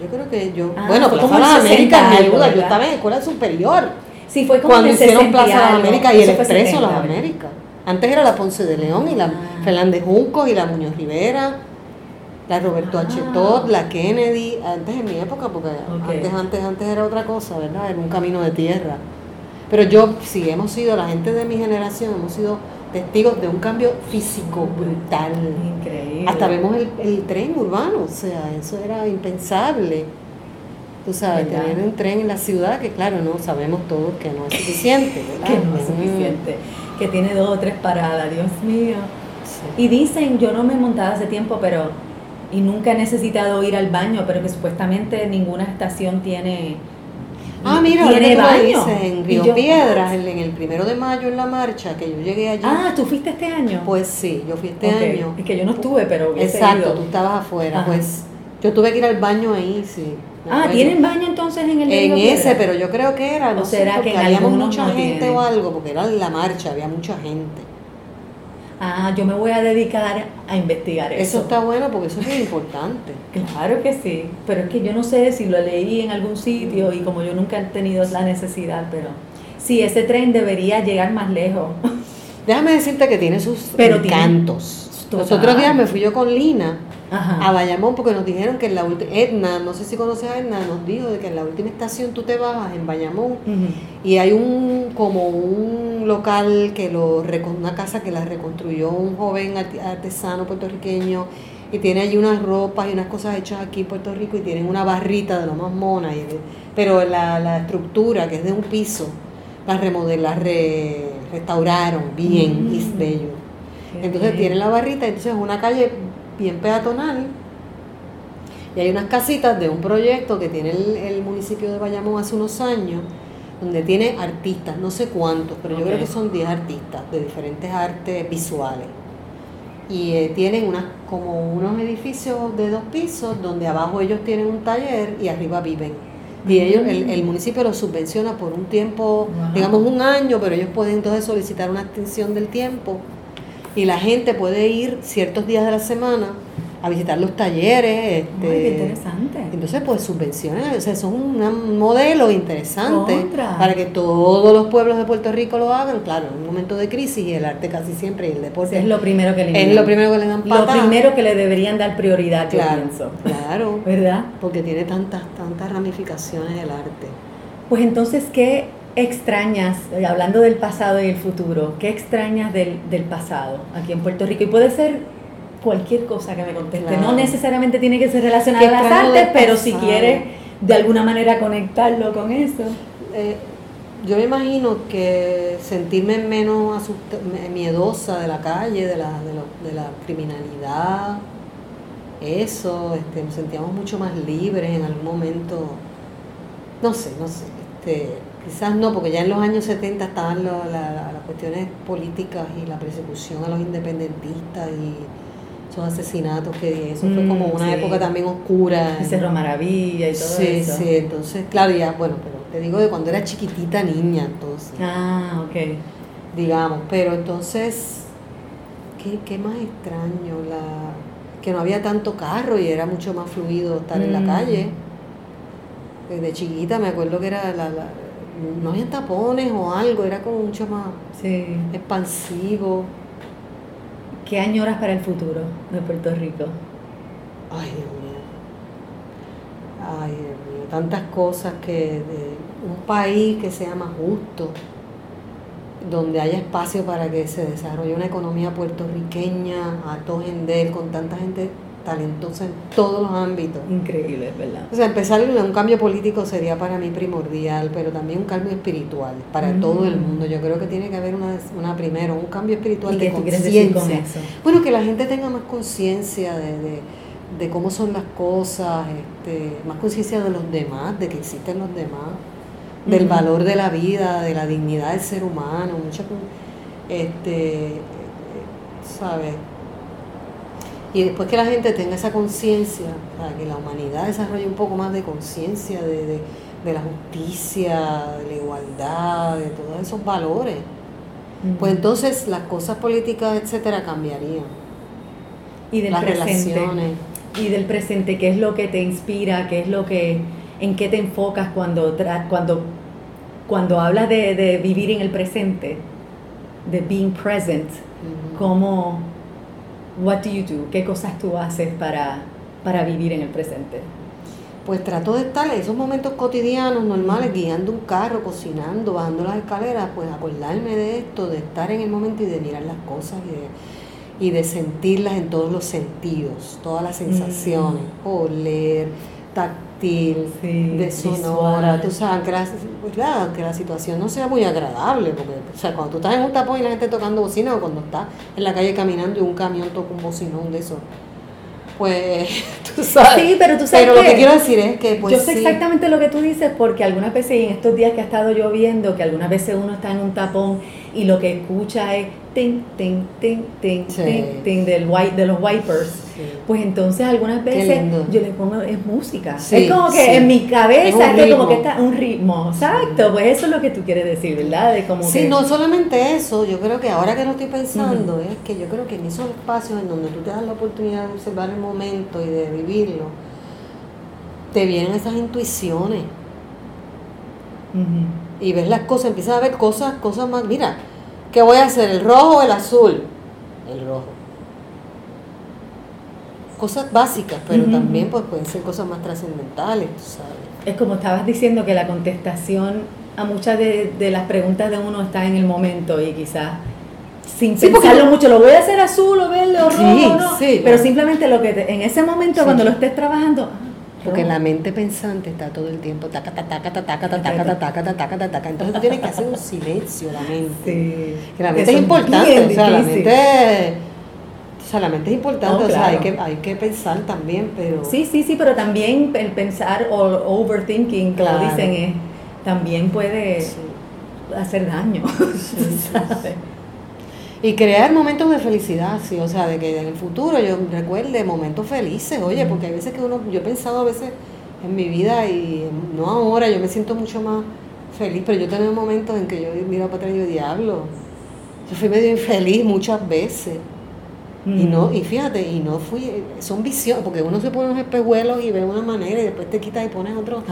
yo creo que yo... Ah, bueno, Plaza de América, me ayuda, yo estaba en escuela superior. Sí, fue como Cuando hicieron Plaza de América y el Expreso de las Américas. Antes era la Ponce de León y la ah. Fernández Junco y la Muñoz Rivera la Roberto H. Ah. Todd, la Kennedy, antes en mi época, porque antes, antes, antes era otra cosa, ¿verdad? Era un camino de tierra. Pero yo, sí, hemos sido, la gente de mi generación, hemos sido testigos de un cambio físico brutal. Increíble. Hasta vemos el, tren urbano, o sea, eso era impensable. Tú sabes, tener un tren en la ciudad, que claro, no sabemos todos que no es suficiente, [LAUGHS] ¿verdad? que no es suficiente, que tiene dos o tres paradas, Dios mío. Y dicen, yo no me he montado hace tiempo, pero y nunca he necesitado ir al baño, pero que supuestamente ninguna estación tiene Ah, mira, tiene baño. en Río Piedras, en, el primero de mayo en la marcha, que yo llegué allí. Ah, ¿tú fuiste este año? Pues sí, yo fui este año. Es que yo no estuve, pero Exacto, tú estabas afuera. Pues yo tuve que ir al baño ahí, sí. Ah, ¿tienen baño entonces en el En ese, pero yo creo que era, no o será que habíamos mucha gente o algo, porque era la marcha, había mucha gente ah, yo me voy a dedicar a investigar eso. Eso está bueno porque eso es muy importante. [LAUGHS] Claro que sí, pero es que yo no sé si lo leí en algún sitio y como yo nunca he tenido la necesidad, pero sí, ese tren debería llegar más lejos. Déjame decirte que tiene sus pero encantos. Los otros días me fui yo con Lina a Bayamón porque nos dijeron que en la última, Edna, no sé si conoces a Edna, nos dijo de que en la última estación tú te bajas en Bayamón y hay un como un local que lo una casa que la reconstruyó un joven artesano puertorriqueño y tiene allí unas ropas y unas cosas hechas aquí en Puerto Rico y tienen una barrita de lo más mona, y pero la, estructura que es de un piso, la remodelaron, restauraron bien y es bello. Entonces tiene la barrita, entonces es una calle bien peatonal, Y hay unas casitas de un proyecto que tiene el, municipio de Bayamón hace unos años, donde tiene artistas, no sé cuántos, pero yo creo que son 10 artistas de diferentes artes visuales. Y eh, tienen unas, como unos edificios de dos pisos, donde abajo ellos tienen un taller y arriba viven. Y ellos, el, el municipio los subvenciona por un tiempo, digamos un año, pero ellos pueden entonces solicitar una extensión del tiempo y la gente puede ir ciertos días de la semana a visitar los talleres. Este, qué interesante. Entonces, pues subvenciones, o sea, son un modelo interesante para que todos los pueblos de Puerto Rico lo hagan. Claro, en un momento de crisis y el arte casi siempre y el deporte. es lo primero que le Es lo primero que le dan Lo primero que le deberían dar prioridad, claro, pienso. Claro. [LAUGHS] ¿Verdad? Porque tiene tantas, tantas ramificaciones el arte. Pues entonces, ¿qué extrañas, eh, hablando del pasado y el futuro, qué extrañas del, del pasado aquí en Puerto Rico? Y puede ser cualquier cosa que me conteste. No necesariamente tiene que ser relacionada a las artes, pero si quiere de alguna manera conectarlo con eso. Eh, yo me imagino que sentirme menos miedosa de la calle, de la, de, la criminalidad, eso, este, nos sentíamos mucho más libres en algún momento. No sé, no sé. Este, quizás no, porque ya en los años 70 estaban las cuestiones políticas y la persecución a los independentistas y esos asesinatos que eso fue como mm, una época también oscura. Cerro Maravilla y todo sí, eso. Sí, sí, entonces, claro, ya, bueno, pero te digo de cuando era chiquitita niña, entonces. Ah, ok. Digamos, pero entonces, ¿qué, qué más extraño? La, que no había tanto carro y era mucho más fluido estar en la mm. calle. De chiquita me acuerdo que era la, no había tapones o algo, era como mucho más expansivo. ¿Qué añoras para el futuro de Puerto Rico? Ay, Dios mío. Ay, Dios mío. Tantas cosas que de un país que sea más justo, donde haya espacio para que se desarrolle una economía puertorriqueña a todo gender, con tanta gente talentosa en todos los ámbitos. Increíble, ¿verdad? O sea, empezar un cambio político sería para mí primordial, pero también un cambio espiritual para mm. todo el mundo. Yo creo que tiene que haber una, una primero, un cambio espiritual de conciencia. Bueno, que la gente tenga más conciencia de, de, cómo son las cosas, este, más conciencia de los demás, de que existen los demás, del valor de la vida, de la dignidad del ser humano, mucha este, ¿sabes? Y después que la gente tenga esa conciencia, para que la humanidad desarrolle un poco más de conciencia de, la justicia, de la igualdad, de todos esos valores, pues entonces las cosas políticas, etcétera, cambiarían. Y del presente. Y del presente, ¿qué es lo que te inspira? ¿Qué es lo que, en qué te enfocas cuando, cuando, cuando hablas de, vivir en el presente? De being present. ¿Cómo, What do you do? ¿Qué cosas tú haces para, para vivir en el presente? Pues trato de estar en esos momentos cotidianos, normales, guiando un carro, cocinando, bajando las escaleras, pues acordarme de esto, de estar en el momento y de mirar las cosas y de, sentirlas en todos los sentidos, todas las sensaciones, mm. oler, de sonora, tú sabes, que la, pues, que la situación no sea muy agradable, porque o sea, cuando tú estás en un tapón y la gente tocando bocina, o cuando estás en la calle caminando y un camión toca un bocinón de eso, pues [LAUGHS] tú sabes. Sí, pero tú sabes Pero lo que quiero decir es que pues Yo sé exactamente lo que tú dices porque algunas veces en estos días que ha estado lloviendo, que algunas veces uno está en un tapón y lo que escucha es ting, ting, ting, ting, ting, ting del white, de los wipers. Pues entonces algunas veces yo le pongo, es música. es como que en mi cabeza es, como que está un ritmo. Exacto, pues eso es lo que tú quieres decir, ¿verdad? De como sí, no solamente eso, yo creo que ahora que lo estoy pensando, es que yo creo que en esos espacios en donde tú te das la oportunidad de observar el momento y de vivirlo, te vienen esas intuiciones. Y ves las cosas, empiezas a ver cosas, cosas más, mira, ¿Qué voy a hacer? ¿El rojo o el azul? El rojo. Cosas básicas, pero también pues, pueden ser cosas más trascendentales, tú sabes. Es como estabas diciendo que la contestación a muchas de, las preguntas de uno está en el momento y quizás sin pensarlo mucho, lo voy a hacer azul o verde o rojo, no, pero simplemente lo que en ese momento cuando lo estés trabajando, porque la mente pensante está todo el tiempo taca, taca, taca, taca, taca, taca, taca, taca, taca, taca. Entonces tú tienes que hacer un [LAUGHS] silencio la mente. Que la mente es importante, o sea, la mente Solamente es importante, oh, o sea, hay que, hay que pensar también, pero... Sí, sí, sí, pero también el pensar o overthinking, como dicen, es, también puede hacer daño, [LAUGHS] Y crear momentos de felicidad, sí, o sea, de que en el futuro yo recuerde momentos felices, oye, porque hay veces que uno, yo he pensado a veces en mi vida y no ahora, yo me siento mucho más feliz, pero yo he tenido momentos en que yo miro para atrás y digo, diablo, yo fui medio infeliz muchas veces. Y no, mm. y fíjate, y no fui, son visiones, porque uno se pone unos espejuelos y ve una manera y después te quitas y pones otro,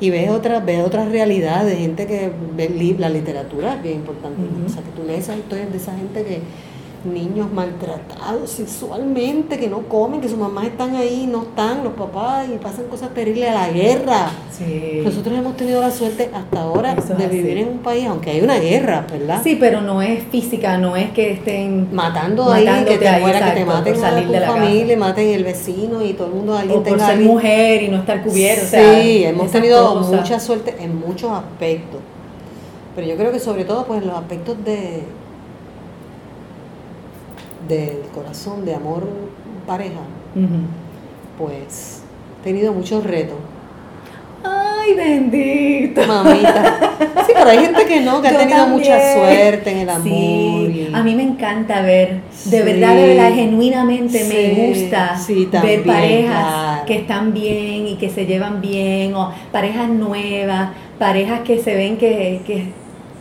y ves otras, ves otras realidades, gente que ve la literatura es bien importante, o sea que tú lees esas historias de esa gente que niños maltratados sexualmente, que no comen, que sus mamás están ahí, no están, los papás, y pasan cosas terribles a la guerra. Nosotros hemos tenido la suerte hasta ahora de vivir en un país, aunque hay una guerra, ¿verdad? Sí, pero no es física, no es que estén matando ahí, que te muera, que te maten a tu familia, maten el vecino y todo el mundo alguien o por ser mujer y no estar cubierto. Sí, hemos tenido mucha suerte en muchos aspectos. Pero yo creo que sobre todo pues en los aspectos de del corazón, de amor pareja, pues he tenido muchos retos. Ay, bendito. Mamita. Sí, pero hay gente que no, que ha tenido mucha suerte en el amor. Sí, a mí me encanta ver, de verdad, de verdad, genuinamente me gusta ver parejas que están bien y que se llevan bien, o parejas nuevas, parejas que se ven que, que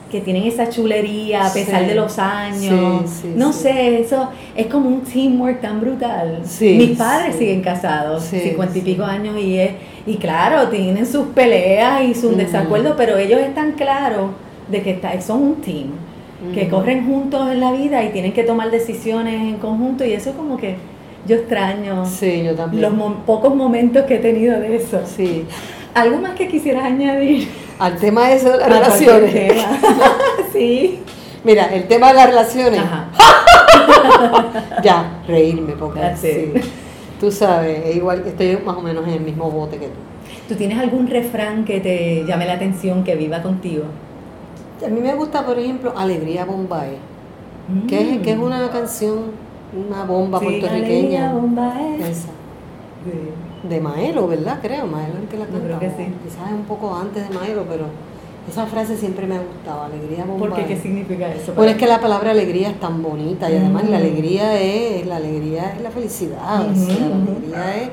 que tienen esa chulería a pesar de los años. no sé, eso es como un teamwork tan brutal. Mis padres siguen casados, cincuenta y pico años, y, es, y claro, tienen sus peleas y sus desacuerdos, pero ellos están claros de que está, son un team, que corren juntos en la vida y tienen que tomar decisiones en conjunto, y eso como que yo extraño los pocos momentos que he tenido de eso. Sí. ¿Algo más que quisieras añadir? al tema de eso de las relaciones. [LAUGHS] sí. Mira, el tema de las relaciones. [LAUGHS] ya, reírme, porque sí. tú sabes, igual estoy más o menos en el mismo bote que tú. ¿Tú tienes algún refrán que te llame la atención, que viva contigo? A mí me gusta, por ejemplo, Alegría Bombay, que, es, que es mm. una canción, una bomba puertorriqueña. Alegría Bombay. Esa de Maelo, ¿verdad? Creo, Maelo es el que la cantaba. Creo que sí. Quizás un poco antes de Maelo, pero esa frase siempre me ha gustado, alegría ¿Por qué? ¿Qué significa eso? Bueno, es que la palabra alegría es tan bonita y además la alegría es, la alegría es la felicidad, o sea, la alegría es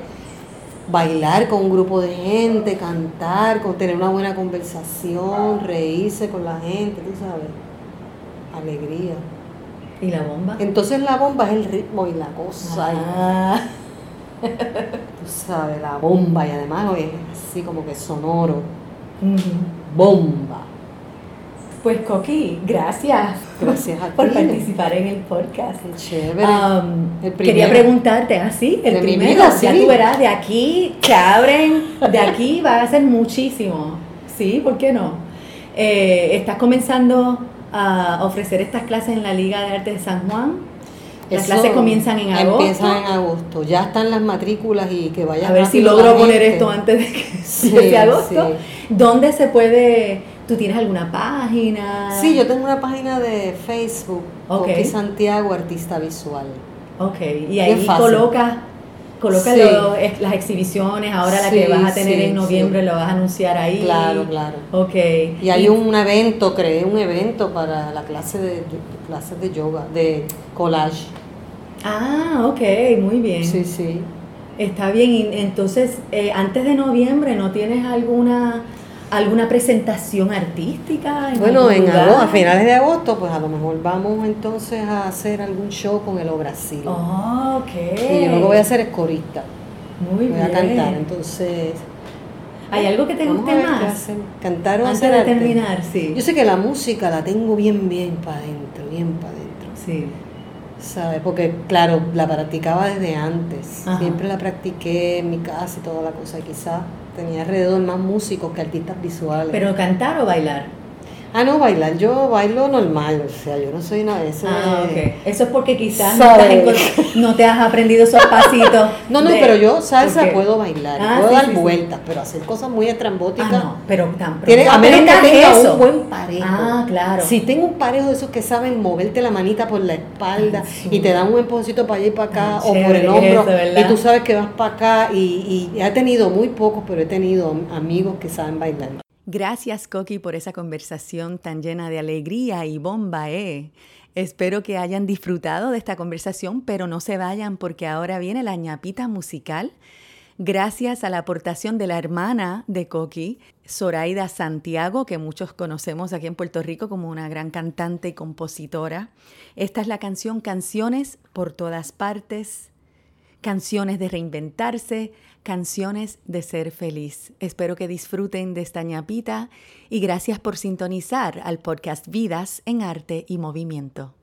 bailar con un grupo de gente, cantar, con tener una buena conversación, reírse con la gente, tú sabes. Alegría. ¿Y la bomba? Entonces la bomba es el ritmo y la cosa. Ah. [LAUGHS] Tú sabes, la bomba y además es así como que sonoro. Bomba. Pues Coqui, gracias. Gracias [LAUGHS] por participar en el podcast. chévere. Um, quería preguntarte, así, ¿ah, el primero, ya tú verás, de aquí se abren, de aquí va a ser muchísimo. Sí, ¿por qué no? Eh, estás comenzando a ofrecer estas clases en la Liga de Arte de San Juan. Las clases comienzan en agosto. Empiezan en agosto. Ya están las matrículas y que vayan a ver si logro poner esto antes de que [LAUGHS] sea agosto. ¿Dónde se puede? ¿Tú tienes alguna página? Sí, yo tengo una página de Facebook, okay. Santiago Artista Visual. Ok, y ahí coloca coloca las exhibiciones, ahora la que vas a tener en noviembre lo vas a anunciar ahí. Claro, claro. Ok. Y hay un evento, creé un evento para la clase de, clases de yoga, de collage. Ah, ok, muy bien. Sí, sí. Está bien, entonces, eh, antes de noviembre, ¿no tienes alguna alguna presentación artística? bueno, en agosto, a finales de agosto, pues a lo mejor vamos entonces a hacer algún show con el Brasil. Oh, ok. Y yo lo que voy a hacer es corista. Muy bien. Voy a cantar, entonces... ¿Hay algo que te guste más? Cantar o Antes hacer de terminar, sí. Yo sé que la música la tengo bien, bien para adentro, bien para adentro. Sí. ¿Sabes? Porque, claro, la practicaba desde antes. Siempre la practiqué en mi casa y toda la cosa. Quizás tenía alrededor más músicos que artistas visuales. ¿Pero cantar o bailar? Ah, no, bailar, yo bailo normal, o sea, yo no soy una de esas. Ah, ok. Eso es porque quizás no te, has aprendido esos pasitos. [LAUGHS] no, no, pero yo salsa puedo bailar, ah, puedo dar vueltas, pero hacer cosas muy estrambóticas. Ah, no, pero tan tiene, A menos que tenga un buen parejo. Ah, claro. Si tengo un parejo de esos que saben moverte la manita por la espalda y te dan un empujoncito para allá y para acá o por el hombro y tú sabes que vas para acá y, y he tenido muy pocos, pero he tenido amigos que saben bailar. Gracias, Coqui, por esa conversación tan llena de alegría y bomba, ¿eh? Espero que hayan disfrutado de esta conversación, pero no se vayan porque ahora viene la ñapita musical. Gracias a la aportación de la hermana de Coqui, Zoraida Santiago, que muchos conocemos aquí en Puerto Rico como una gran cantante y compositora. Esta es la canción Canciones por todas partes, canciones de reinventarse, canciones de ser feliz. Espero que disfruten de esta ñapita y gracias por sintonizar al podcast Vidas en Arte y Movimiento.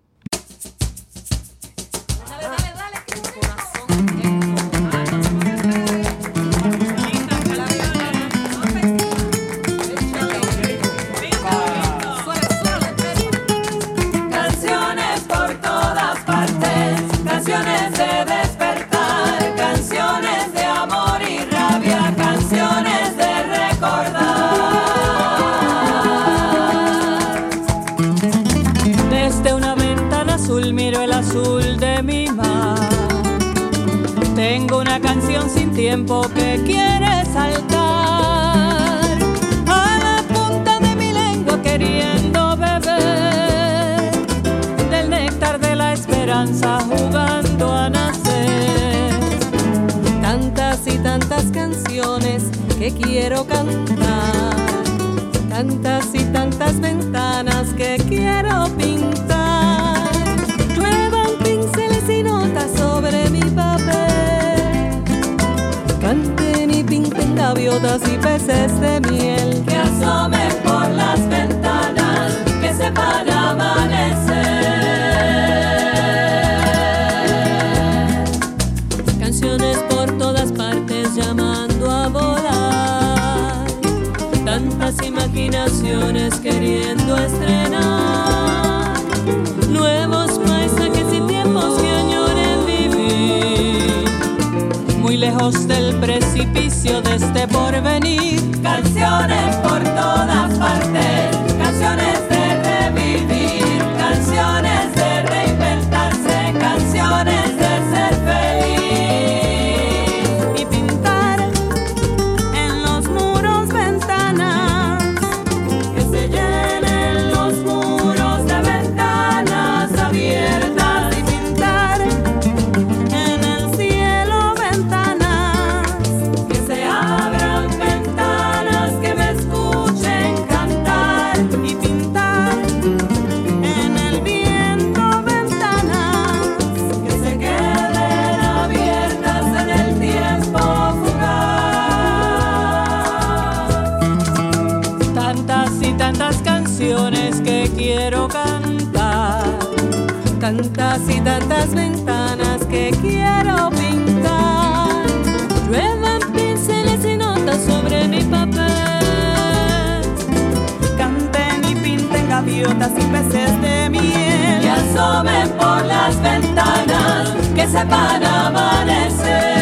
Tiempo que quiere saltar a la punta de mi lengua queriendo beber del néctar de la esperanza jugando a nacer. Tantas y tantas canciones que quiero cantar, tantas y tantas ventanas que quiero pintar. Gaviotas y peces de miel. Que asomen por las ventanas, que sepan amanecer. Canciones por todas partes llamando a volar, tantas imaginaciones queriendo estrenar. Nuevos paisajes y tiempos que añoren vivir. Muy lejos del precipicio de este porvenir. Canciones por todas partes, canciones de revivir, canciones de reinventarse, canciones de gaviotas y peces de miel. Que asomen por las ventanas, que sepan amanecer.